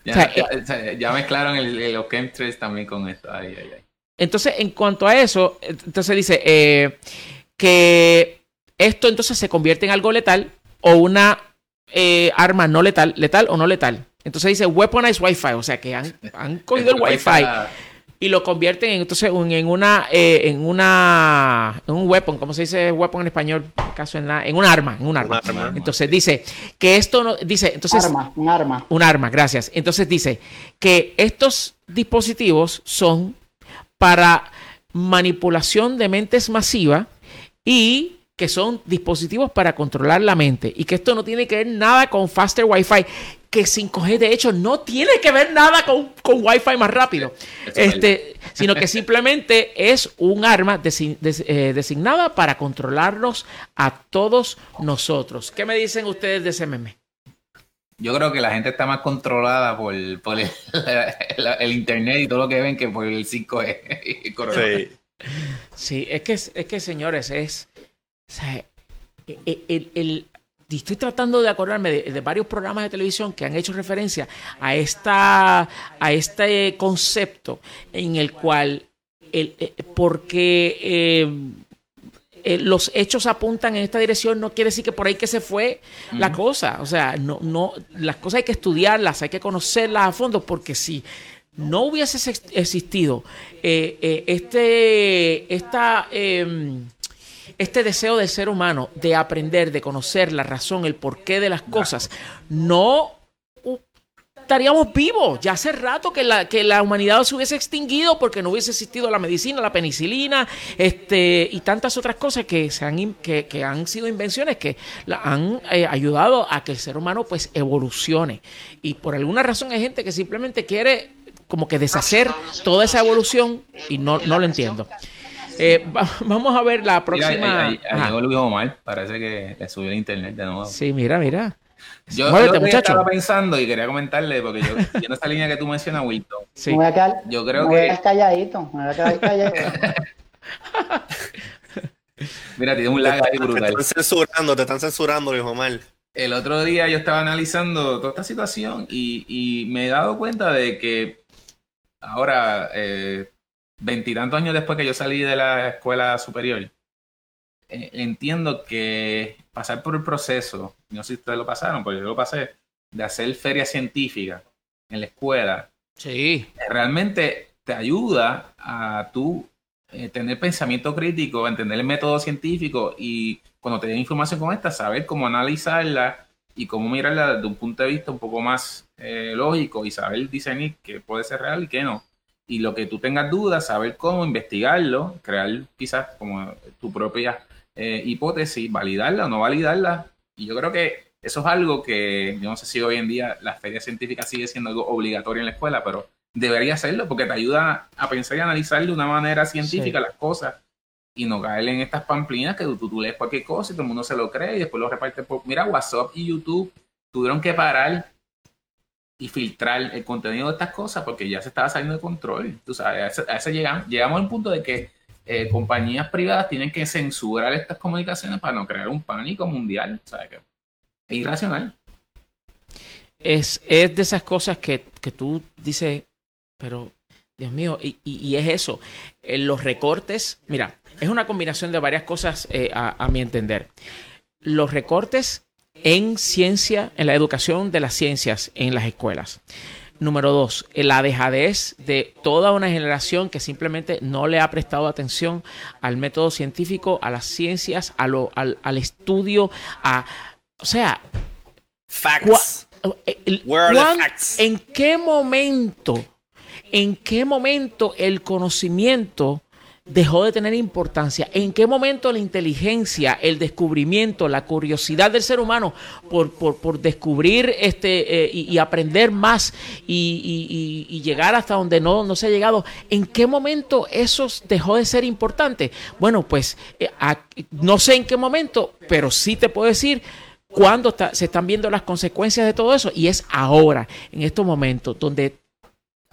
Ya, O sea, ya- o sea, ya mezclaron el, el- los chemtrails también con esto. Ay, ay, ay. Entonces, en cuanto a eso, entonces dice eh, que esto entonces se convierte en algo letal o una eh, arma no letal, letal o no letal. Entonces dice weaponized Wi-Fi, o sea que han, han [laughs] cogido el Wi-Fi y lo convierten en, entonces un- en una eh, en una en un weapon, ¿cómo se dice weapon en español? Caso en, la, en un arma, en un arma. Un arma. Entonces dice que esto no dice, entonces arma, un arma. un arma, gracias. Entonces dice que estos dispositivos son para manipulación de mentes masiva y que son dispositivos para controlar la mente y que esto no tiene que ver nada con faster Wi-Fi, que 5G de hecho no tiene que ver nada con, con Wi-Fi más rápido, Eso este, sino que simplemente es un arma des- eh, designada para controlarnos a todos nosotros. ¿Qué me dicen ustedes de ese meme? Yo creo que la gente está más controlada por, por el, internet y todo lo que ven que por el 5G. [laughs] y coronavirus. Sí. Sí, es que, es que señores, es. O sea, e- e- el, el- y estoy tratando de acordarme de, de varios programas de televisión que han hecho referencia a esta a este concepto en el cual el, eh, porque eh, eh, los hechos apuntan en esta dirección no quiere decir que por ahí que se fue la cosa. O sea no no las cosas hay que estudiarlas hay que conocerlas a fondo porque si no hubiese ex- existido eh, eh, este esta em, este deseo del ser humano de aprender, de conocer la razón, el porqué de las cosas, no estaríamos vivos. Ya hace rato que la, que la humanidad se hubiese extinguido porque no hubiese existido la medicina, la penicilina, este, y tantas otras cosas que, se han, que, que han sido invenciones que han eh, ayudado a que el ser humano pues evolucione. Y por alguna razón hay gente que simplemente quiere como que deshacer toda esa evolución y no, no lo entiendo. Eh, va- [laughs] vamos a ver la Mira, próxima. ahí, ahí- llegó Luis Omar. Parece que le subió el internet de nuevo. Sí, mira, mira. Yo muchacho. estaba pensando y quería comentarle, porque yo, [laughs] en esa línea que tú mencionas, Wilton, Sí. Me voy a quedar, yo me creo voy a que, quedar calladito. Me voy a quedar calladito. [laughs] mira, tiene un lag ahí Te brutal. están censurando, te están censurando, Luis Omar. El otro día yo estaba analizando toda esta situación y, y me he dado cuenta de que ahora, eh, veintitantos años después que yo salí de la escuela superior, eh, entiendo que pasar por el proceso, no sé si ustedes lo pasaron, pero yo lo pasé, de hacer feria científica en la escuela, Sí. realmente te ayuda a tú eh, tener pensamiento crítico, entender el método científico y cuando te den información como esta, saber cómo analizarla y cómo mirarla desde un punto de vista un poco más eh, lógico y saber discernir qué puede ser real y qué no. Y lo que tú tengas dudas, saber cómo investigarlo, crear quizás como tu propia eh, hipótesis, validarla o no validarla. Y yo creo que eso es algo que yo no sé si hoy en día la feria científica sigue siendo algo obligatorio en la escuela, pero debería hacerlo porque te ayuda a pensar y analizar de una manera científica Sí. las cosas y no caer en estas pamplinas que tú, tú lees cualquier cosa y todo el mundo se lo cree y después lo reparte por... Mira, WhatsApp y YouTube tuvieron que parar y filtrar el contenido de estas cosas porque ya se estaba saliendo de control. Tú sabes, a ese, llegamos, llegamos al punto de que eh, compañías privadas tienen que censurar estas comunicaciones para no crear un pánico mundial. ¿sabes? Que es irracional. Es, es de esas cosas que, que tú dices, pero Dios mío, y, y- y es eso. Eh, los recortes, mira, es una combinación de varias cosas eh, a, a mi entender. Los recortes en ciencia, en la educación de las ciencias en las escuelas. Número dos, eh, la dejadez de toda una generación que simplemente no le ha prestado atención al método científico, a las ciencias, a lo, al, al estudio, a... O sea, Facts. el- Where are the ¿cuán- facts? ¿En qué momento, en qué momento el conocimiento dejó de tener importancia? ¿En qué momento la inteligencia, el descubrimiento, la curiosidad del ser humano por, por- por descubrir este eh, y, aprender más y, y- llegar hasta donde no, no se ha llegado? ¿En qué momento eso dejó de ser importante? Bueno, pues eh, no sé en qué momento, pero sí te puedo decir cuando está- se están viendo las consecuencias de todo eso y es ahora, en estos momentos, donde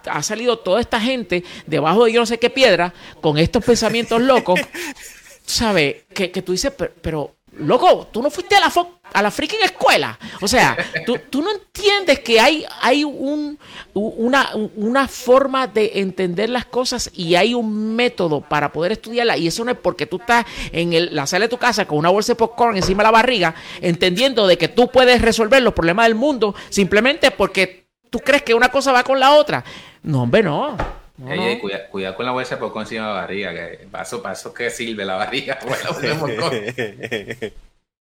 ha salido toda esta gente debajo de yo no sé qué piedra con estos pensamientos locos, [laughs] ¿sabes? Que, que tú dices, pero, pero, loco, tú no fuiste a la, a la freaking escuela. O sea, tú, tú no entiendes que hay, hay un, una, una forma de entender las cosas y hay un método para poder estudiarla. Y eso no es porque tú estás en el- la sala de tu casa con una bolsa de popcorn encima de la barriga, entendiendo de que tú puedes resolver los problemas del mundo simplemente porque tú crees que una cosa va con la otra. No, hombre, no. No, Ey, no. ey, cuida- cuidado con la bolsa de popcorn encima de la barriga, que paso, paso que sirve la barriga. [laughs] por.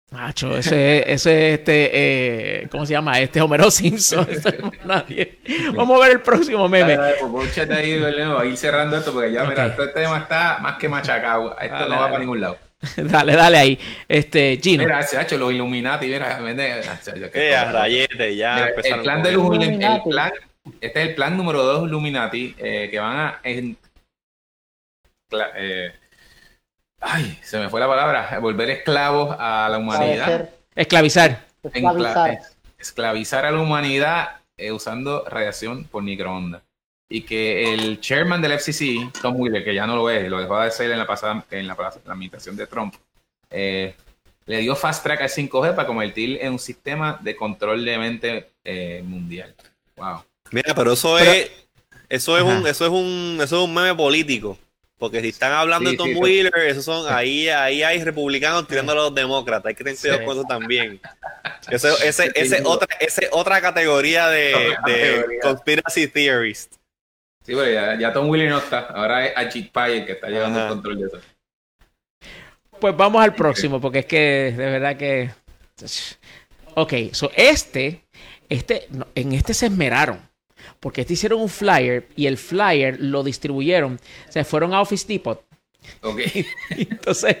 Macho, ese, ese, este, eh, ¿cómo se llama? Este Homero Simpson. Eso no es nadie. Vamos a ver el próximo meme. Dale, por ahí, a ir cerrando esto porque ya, mira, Ok. todo este tema está más que machacado. Esto Dale, no va para ningún lado. [laughs] Dale, dale ahí. Este, Gino. Mira, se ha hecho los Illuminati, mira, Eh, rayete, ya Mira, el plan de los Illuminati, el plan, este es el plan número dos Illuminati eh, que van a en- cla- eh, ay, se me fue la palabra, volver esclavos a la humanidad, Esclavizar. esclavizar. Esclavizar a la humanidad eh, usando radiación por microondas. Y que el chairman del FCC, Tom Wheeler, que ya no lo es, lo dejó de ser en la pasada, en la, pas- la administración de Trump, eh, le dio fast track al 5G para convertir en un sistema de control de mente eh, mundial. Wow. Mira, pero eso Pero- es eso es Ajá. un eso es un eso es un meme político. Porque si están hablando Sí, de Tom sí, Wheeler, esos son ahí ahí hay republicanos tirando a los demócratas. Hay que tener cuidado Sí. con eso también. [laughs] Ese, ese otra, ese otra categoría de, Otra de categoría. conspiracy theorist. Sí, pero ya, ya Tom Wheeler no está. Ahora es Ajit Pai el que está llevando Ajá. el control de eso. Pues vamos al próximo, porque es que de verdad que. Ok, so este, este, no, en este se esmeraron. Porque este hicieron un flyer y el flyer lo distribuyeron. Se fueron a Office Depot. Ok. Y [laughs] entonces,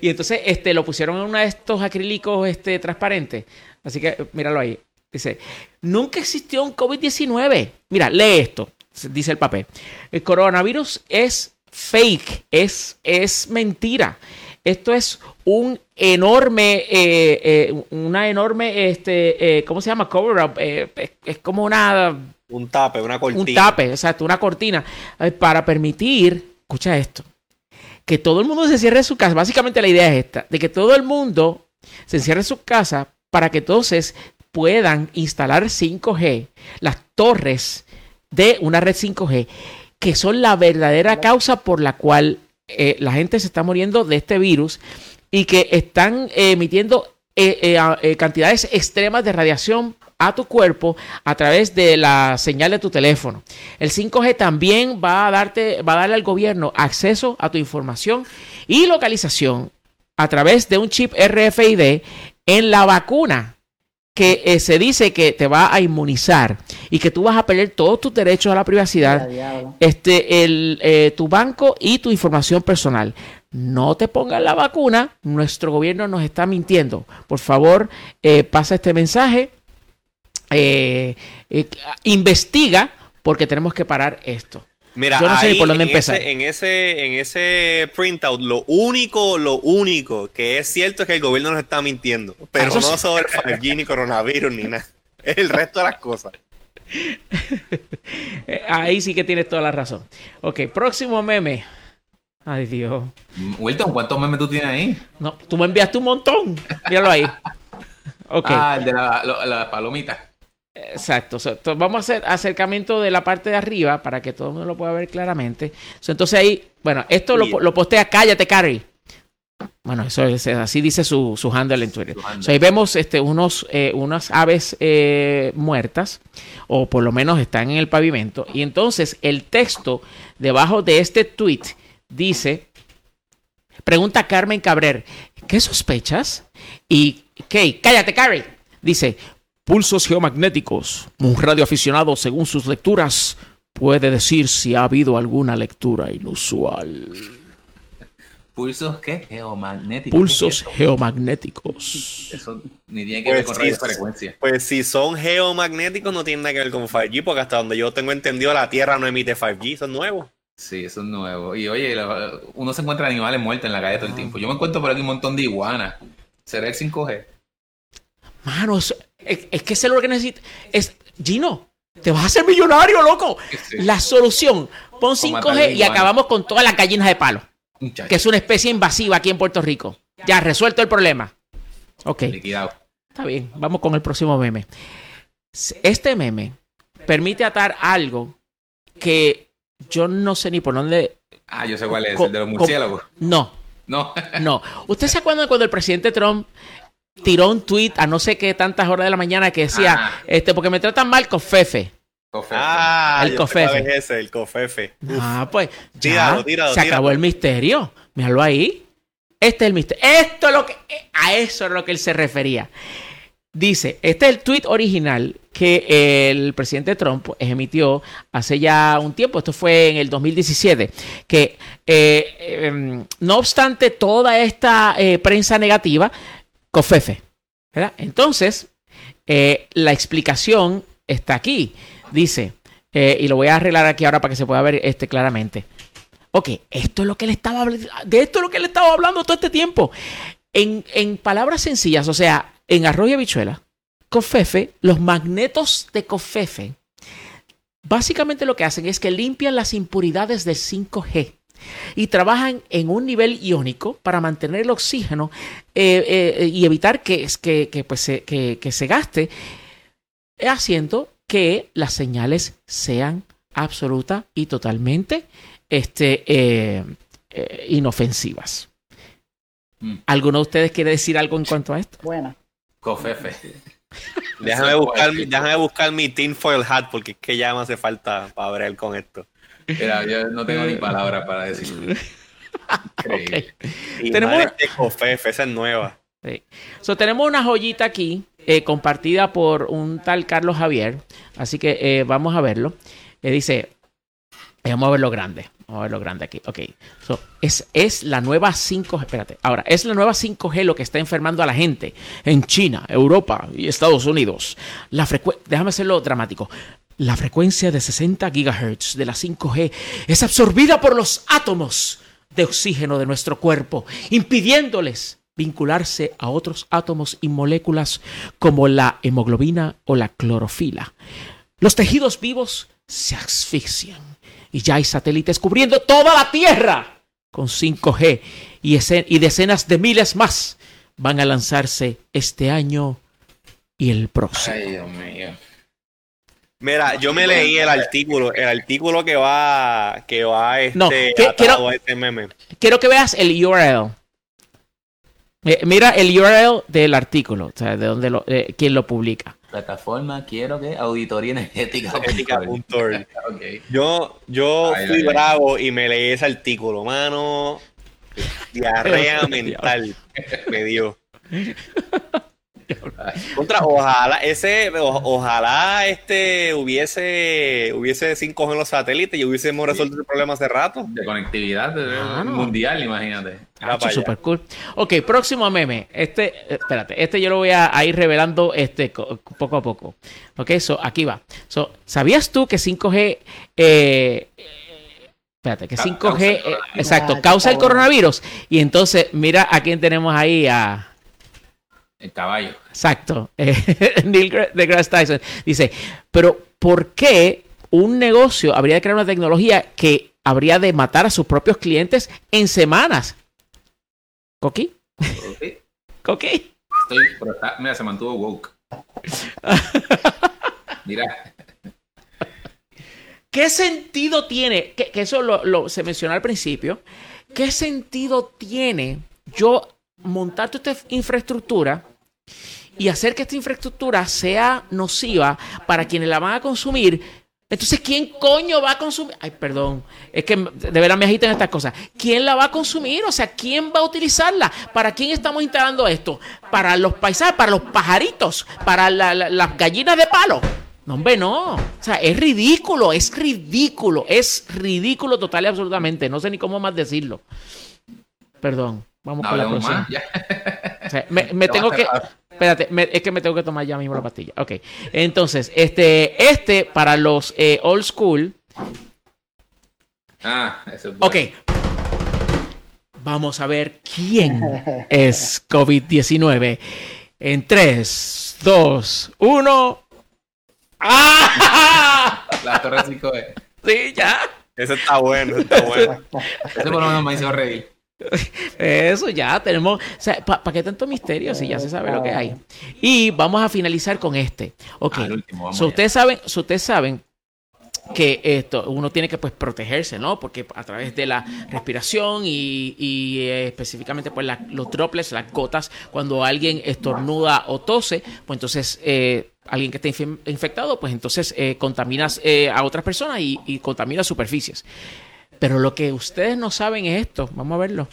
y entonces este, lo pusieron en uno de estos acrílicos este, transparentes. Así que míralo ahí. Dice, nunca existió un COVID-19. Mira, lee esto, dice el papel. El coronavirus es fake, es, es mentira. Esto es un enorme, eh, eh, una enorme, este, eh, ¿cómo se llama? Cover up. es, es como una Un tape, una cortina. un tape, exacto, una cortina, para permitir, escucha esto, que todo el mundo se cierre en su casa. Básicamente la idea es esta, de que todo el mundo se encierre en su casa para que entonces puedan instalar 5G, las torres de una red 5G, que son la verdadera causa por la cual eh, la gente se está muriendo de este virus y que están eh, emitiendo eh, cantidades extremas de radiación a tu cuerpo a través de la señal de tu teléfono. El 5G también va a darte, va a darle al gobierno acceso a tu información y localización a través de un chip RFID en la vacuna que eh, se dice que te va a inmunizar y que tú vas a perder todos tus derechos a la privacidad este, el, eh, tu banco y tu información personal. No te pongas la vacuna, nuestro gobierno nos está mintiendo. Por favor, eh, pasa este mensaje, investiga, porque tenemos que parar esto. Mira, Yo no sé ni ahí, por dónde en empezar. Ese, en ese, en ese printout, lo único, lo único que es cierto es que el gobierno nos está mintiendo. Pero Ah, eso no sí. sobre el 5G ni coronavirus ni nada. Es el resto de las cosas. [laughs] Eh, ahí sí que tienes toda la razón. Ok, próximo meme. Ay, Dios. Wilton, ¿cuántos memes tú tienes ahí? No, tú me enviaste un montón. Míralo ahí. Ok. Ah, el de la palomita. Exacto. So, vamos a hacer acercamiento de la parte de arriba para que todo el mundo lo pueda ver claramente. So, entonces ahí, bueno, esto lo, lo postea, cállate, Carrie. Bueno, eso es, así dice su, su handle en Twitter. Handle. So, ahí vemos este, unos, eh, unas aves eh, muertas, o por lo menos están en el pavimento. Y entonces el texto debajo de este tweet dice, pregunta Carmen Cabrer, ¿qué sospechas? Y Kay, cállate, Carrie. Dice, pulsos geomagnéticos. Un radioaficionado, según sus lecturas, puede decir si ha habido alguna lectura inusual. ¿Pulsos qué? Geomagnéticos. Pulsos ¿Qué es geomagnéticos. Eso? Ni tiene que ver Pues con sí, radiofrecuencia. Pues si son geomagnéticos, no tienen nada que ver con 5G, porque hasta donde yo tengo entendido, la Tierra no emite 5G, eso es nuevo. Sí, eso es nuevo. Y oye, lo- uno se encuentra animales muertos en la calle todo el tiempo. Yo me encuentro por aquí un montón de iguanas. ¿Será el 5G? Mano, eso- es, es que ese es lo que necesita. Es, Gino, te vas a hacer millonario, loco. Sí. La solución, pon matar 5G y acabamos con todas las gallinas de palo, Muchacho, que es una especie invasiva aquí en Puerto Rico. Ya, resuelto el problema. Ok. liquidado. Está bien, vamos con el próximo meme. Este meme permite atar algo que yo no sé ni por dónde. Ah, yo sé cuál es, el de los murciélagos. No, No. no. [laughs] ¿Usted se acuerda cuando el presidente Trump tiró un tweet a no sé qué tantas horas de la mañana que decía, Ah. este, porque me tratan mal con Fefe? Cofé. Ah, El cofefe. ese, el cofefe. Ah, pues ya Tíralo, tíralo, se tíralo. acabó el misterio. Míralo ahí. Este es el misterio. Esto es lo que a eso es lo que él se refería. Dice, este es el tweet original que el presidente Trump emitió hace ya un tiempo, esto fue en el 2017, que eh, eh, no obstante toda esta eh, prensa negativa, cofefe. ¿verdad? Entonces, eh, la explicación está aquí. Dice, eh, y lo voy a arreglar aquí ahora para que se pueda ver este claramente. Ok, esto es lo que él estaba de esto es lo que él estaba hablando todo este tiempo. En, en palabras sencillas, o sea, en arroyo y habichuela, Cofefe, los magnetos de Cofefe, básicamente lo que hacen es que limpian las impuridades del 5G. Y trabajan en un nivel iónico para mantener el oxígeno eh, eh, y evitar que, que, que, pues, se, que, que se gaste, haciendo que las señales sean absoluta y totalmente este, eh, eh, inofensivas. Mm. ¿Alguno de ustedes quiere decir algo en cuanto a esto? Buena. Cofefe. Déjame buscar, déjame buscar mi tinfoil hat porque es que ya me hace falta para ver con esto. Mira, yo no tengo ni palabras para decirlo. Increíble. Y Tenemos- madre de Cofefe, esa es nueva. Sí. So, tenemos una joyita aquí eh, compartida por un tal Carlos Javier. Así que eh, vamos a verlo. Eh, dice, eh, vamos a ver lo grande. Vamos a ver lo grande aquí. Ok. So, es, es la nueva 5G. Espérate. Ahora, es la nueva 5G lo que está enfermando a la gente en China, Europa y Estados Unidos. La Déjame hacerlo dramático. La frecuencia de 60 GHz de la 5G es absorbida por los átomos de oxígeno de nuestro cuerpo, impidiéndoles vincularse a otros átomos y moléculas como la hemoglobina o la clorofila. Los tejidos vivos se asfixian y ya hay satélites cubriendo toda la Tierra con 5G y, decenas de miles más van a lanzarse este año y el próximo. Ay, Dios mío. Mira, yo me leí el artículo, el artículo que va, que va este, No, que- quiero- a este meme. Quiero que veas el URL. Eh, mira el URL del artículo, o sea, de dónde lo, eh, quién lo publica. Plataforma, quiero que auditoría energética. [laughs] Yo, yo Ay, fui ay, ay. bravo y me leí ese artículo, mano. [laughs] Diarrea mental me dio. [laughs] [laughs] Contra, ojalá, ese, o- ojalá este hubiese, hubiese 5G en los satélites y hubiésemos resuelto el problema hace rato. De conectividad de- Ah, no. mundial, imagínate. Ah, super cool. Ok, próximo meme. Este, espérate, este yo lo voy a, a ir revelando este co- poco a poco. Ok, so aquí va. So, ¿sabías tú que 5G eh, espérate, que Ca- 5G causa el eh, coronavirus. exacto, causa el coronavirus? Y entonces, mira a quién tenemos ahí a El caballo. Exacto. [laughs] Eh, Neil Gra- deGrasse Tyson dice, pero ¿por qué un negocio habría de crear una tecnología que habría de matar a sus propios clientes en semanas? ¿Coqui? [laughs] ¿Coqui? Estoy, pero está- mira, se mantuvo woke. Mira, ¿Qué sentido tiene? Que, que eso lo, lo- se mencionó al principio. ¿Qué sentido tiene yo montar esta infraestructura y hacer que esta infraestructura sea nociva para quienes la van a consumir? Entonces, ¿quién coño va a consumir? Ay, perdón, es que de verdad me agitan estas cosas. ¿Quién la va a consumir? O sea, ¿quién va a utilizarla? ¿Para quién estamos instalando esto? ¿Para los paisajes? ¿Para los pajaritos? ¿Para la- la- las gallinas de palo? No, hombre, no. O sea, es ridículo, es ridículo, es ridículo total y absolutamente. No sé ni cómo más decirlo. Perdón, vamos no con la próxima. más. Ya. O sea, me, me [laughs] Te tengo que. Espérate, me- es que me tengo que tomar ya mismo la pastilla. Ok. Entonces, este, este para los eh, old school. Ah, eso es bueno. Ok. Vamos a ver quién es COVID-19. En 3, 2, 1. ¡Ah! [laughs] La torre 5E. Sí, ya. Ese está bueno, ese está bueno. Ese por lo menos me hizo reír. Eso ya tenemos. O sea, ¿para qué tanto misterio si ya se sabe lo que hay? Y vamos a finalizar con este. Ok. Ah, último, So, ustedes saben, so, ustedes saben que esto uno tiene que pues protegerse, ¿no? Porque a través de la respiración y, y, eh, específicamente pues la- los droplets, las gotas, cuando alguien estornuda o tose, pues entonces eh, alguien que esté infectado, pues entonces eh, contaminas eh, a otras personas y, y contamina superficies. Pero lo que ustedes no saben es esto. Vamos a verlo.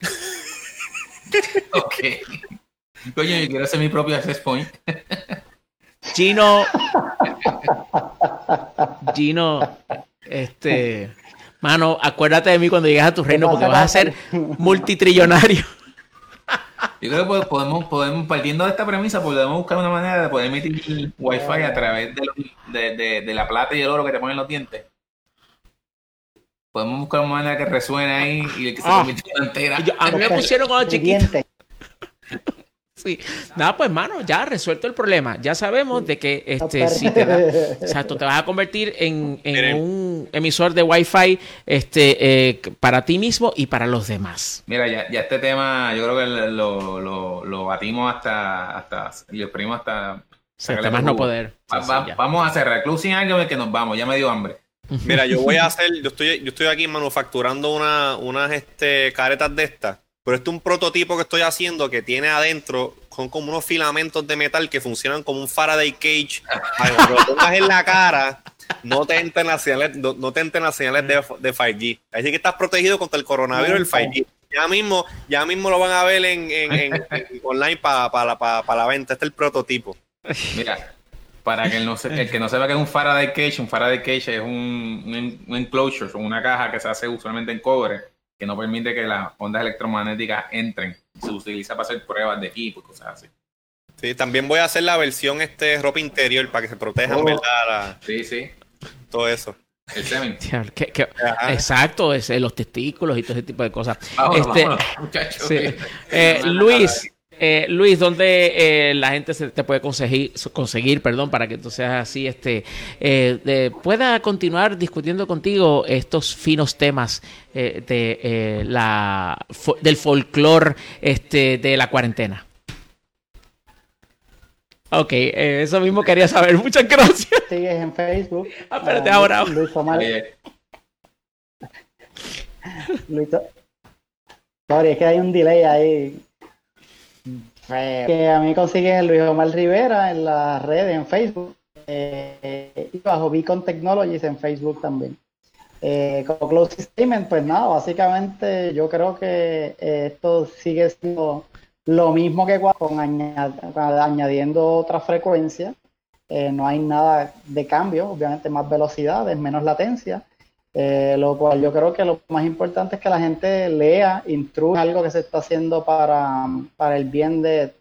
[laughs] Ok. Coño, yo quiero hacer mi propio access point. [laughs] Gino. Gino. Este. Mano, acuérdate de mí cuando llegues a tu reino porque vas a ser multitrillonario. Yo creo que pod- podemos, podemos, partiendo de esta premisa, podemos buscar una manera de poder emitir wifi a través de, los- de, de- de la plata y el oro que te ponen los dientes. Podemos buscar una manera que resuene ahí y que se Ah. convierta en una entera. Yo- a mí me pusieron cuando chiquito. [laughs] Sí. Nada, pues, mano, ya resuelto el problema. Ya sabemos de que este, si te, da, exacto, te vas a convertir en, en un emisor de Wi-Fi este, eh, para ti mismo y para los demás. Mira, ya, ya este tema, yo creo que lo, lo, lo batimos hasta, hasta, y lo exprimimos hasta... Hasta más no poder. Va, Sí, va, sí, ya. vamos a cerrar. Closing algo que nos vamos. Ya me dio hambre. Mira, yo voy a hacer, yo estoy, yo estoy aquí manufacturando una, unas este, caretas de estas, pero este es un prototipo que estoy haciendo que tiene adentro, son como unos filamentos de metal que funcionan como un Faraday cage. Cuando lo pongas en la cara, no te entren las señales, no, te entren las señales de, de 5G. Así que estás protegido contra el coronavirus y el 5G. Ya mismo, ya mismo lo van a ver en, online para pa- pa la venta. Este es el prototipo. Mira, para que el, que no sepa que es un Faraday cage, un Faraday cage es un, un, un enclosure, una caja que se hace usualmente en cobre, que no permite que las ondas electromagnéticas entren. Se utiliza para hacer pruebas de equipo y cosas así. Sí, también voy a hacer la versión este ropa interior para que se protejan, Oh. ¿verdad? La- Sí, sí. todo eso. El semen. [laughs] Exacto, es, eh, los testículos y todo ese tipo de cosas. Vámonos, Este, vámonos. Sí. [laughs] Eh, Luis, eh, Luis, ¿dónde eh, la gente se te puede conseguir, conseguir, perdón, para que tú seas así, este, eh, de- pueda continuar discutiendo contigo estos finos temas eh, de eh, la fo- del folclore este, de la cuarentena? Ok, eh, eso mismo quería saber. [laughs] Muchas gracias. Sigues en Facebook. Ah, espérate, Ah, ahora. Luis Omar. Oye, Luis, sorry, es que hay un delay ahí. Feo. Que a mí consigues Luis Omar Rivera en las redes, en Facebook. eh, y bajo Beacon Technologies en Facebook también. Eh, como closing pues nada, básicamente yo creo que eh, esto sigue siendo lo mismo que con añad- con añadiendo otra frecuencia. Eh, no hay nada de cambio, obviamente más velocidades, menos latencia. Eh, lo cual yo creo que lo más importante es que la gente lea, instruya algo que se está haciendo para, para el bien de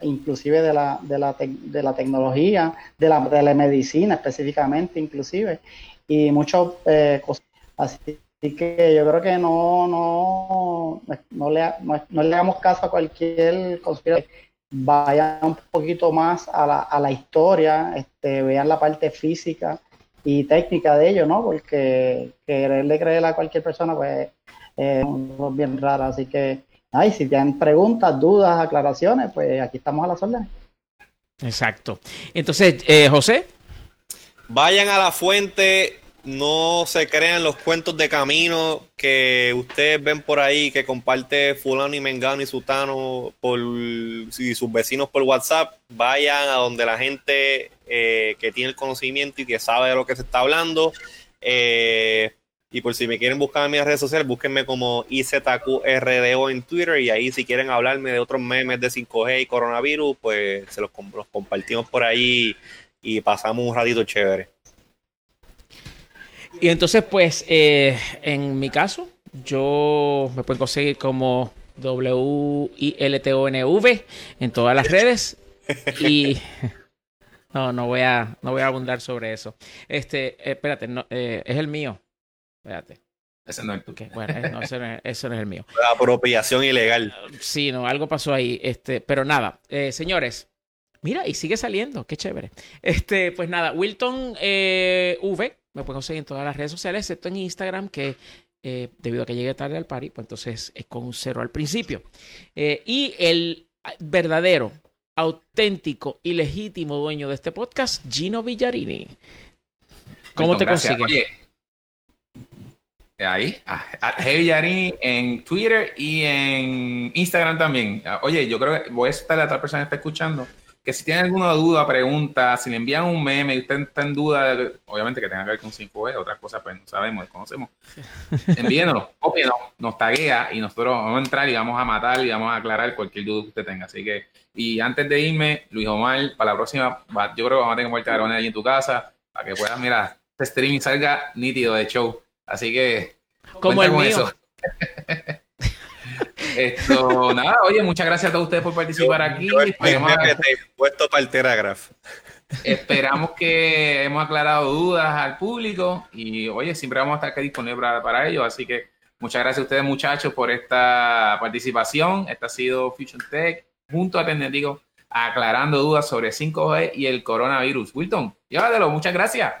inclusive de la, de la, tec- de la tecnología, de la telemedicina específicamente inclusive, y muchas eh, cosas. Así que yo creo que no, no, no, le, no, no le hagamos caso a cualquier conspiración. Vayan un poquito más a la, a la historia, este, vean la parte física y técnica de ello, ¿no? Porque quererle creer a cualquier persona, pues, eh, es bien raro. Así que, ay, si tienen preguntas, dudas, aclaraciones, pues aquí estamos a las órdenes. Exacto. Entonces, eh, José. Vayan a la fuente, no se crean los cuentos de camino que ustedes ven por ahí que comparte fulano y mengano y sutano por y sus vecinos por WhatsApp. Vayan a donde la gente eh, que tiene el conocimiento y que sabe de lo que se está hablando. Eh, y por si me quieren buscar en mis redes sociales, búsquenme como IZQRDO en Twitter y ahí si quieren hablarme de otros memes de 5G y coronavirus, pues se los, com- los compartimos por ahí y pasamos un ratito chévere. Y entonces, pues, eh, en mi caso, yo me pueden conseguir como W-I-L-T-O-N-V en todas las redes. Y [laughs] no, no voy a, no voy a abundar sobre eso. Este, eh, espérate, no, eh, es el mío. Espérate. ese no es tú. Ok, bueno, eh, no, ese no es, ese no es el mío. La apropiación ilegal. Sí, no, algo pasó ahí. Este, pero nada, eh, señores. Mira, y sigue saliendo, qué chévere. Este, pues nada, Wilton eh, V, me pueden conseguir en todas las redes sociales, excepto en Instagram, que eh, debido a que llegué tarde al party, pues entonces es con un cero al principio. Eh, y el verdadero, auténtico y legítimo dueño de este podcast, Gino Villarini. ¿Cómo te gracias. consigues? Oye, ahí, a, a Heavy Yarini en Twitter y en Instagram también. Ah, Oye, yo creo que voy a estar a otra persona que está escuchando. Que si tienen alguna duda, pregunta, si le envían un meme y usted está en duda, obviamente que tenga que ver con 5E, otras cosas pues no sabemos, desconocemos. [laughs] Envíenos, cópienos, nos taguea y nosotros vamos a entrar y vamos a matar y vamos a aclarar cualquier duda que usted tenga. Así que, y antes de irme, Luis Omar, para la próxima, va- yo creo que vamos a tener que muerte ahí en tu casa para que puedas, mira, este streaming salga nítido de show. Así que Como el con mío. eso. [laughs] Esto, nada, oye, muchas gracias a todos ustedes por participar aquí. Yo estoy Esperemos, puesto para el Teragraph. esperamos que hemos aclarado dudas al público y, oye, siempre vamos a estar aquí disponibles para, para ello. Así que muchas gracias a ustedes, muchachos, por esta participación. Esta ha sido Fusion Tech. junto a Tecnético aclarando dudas sobre 5G y el coronavirus. Wilton, llévatelo, muchas gracias.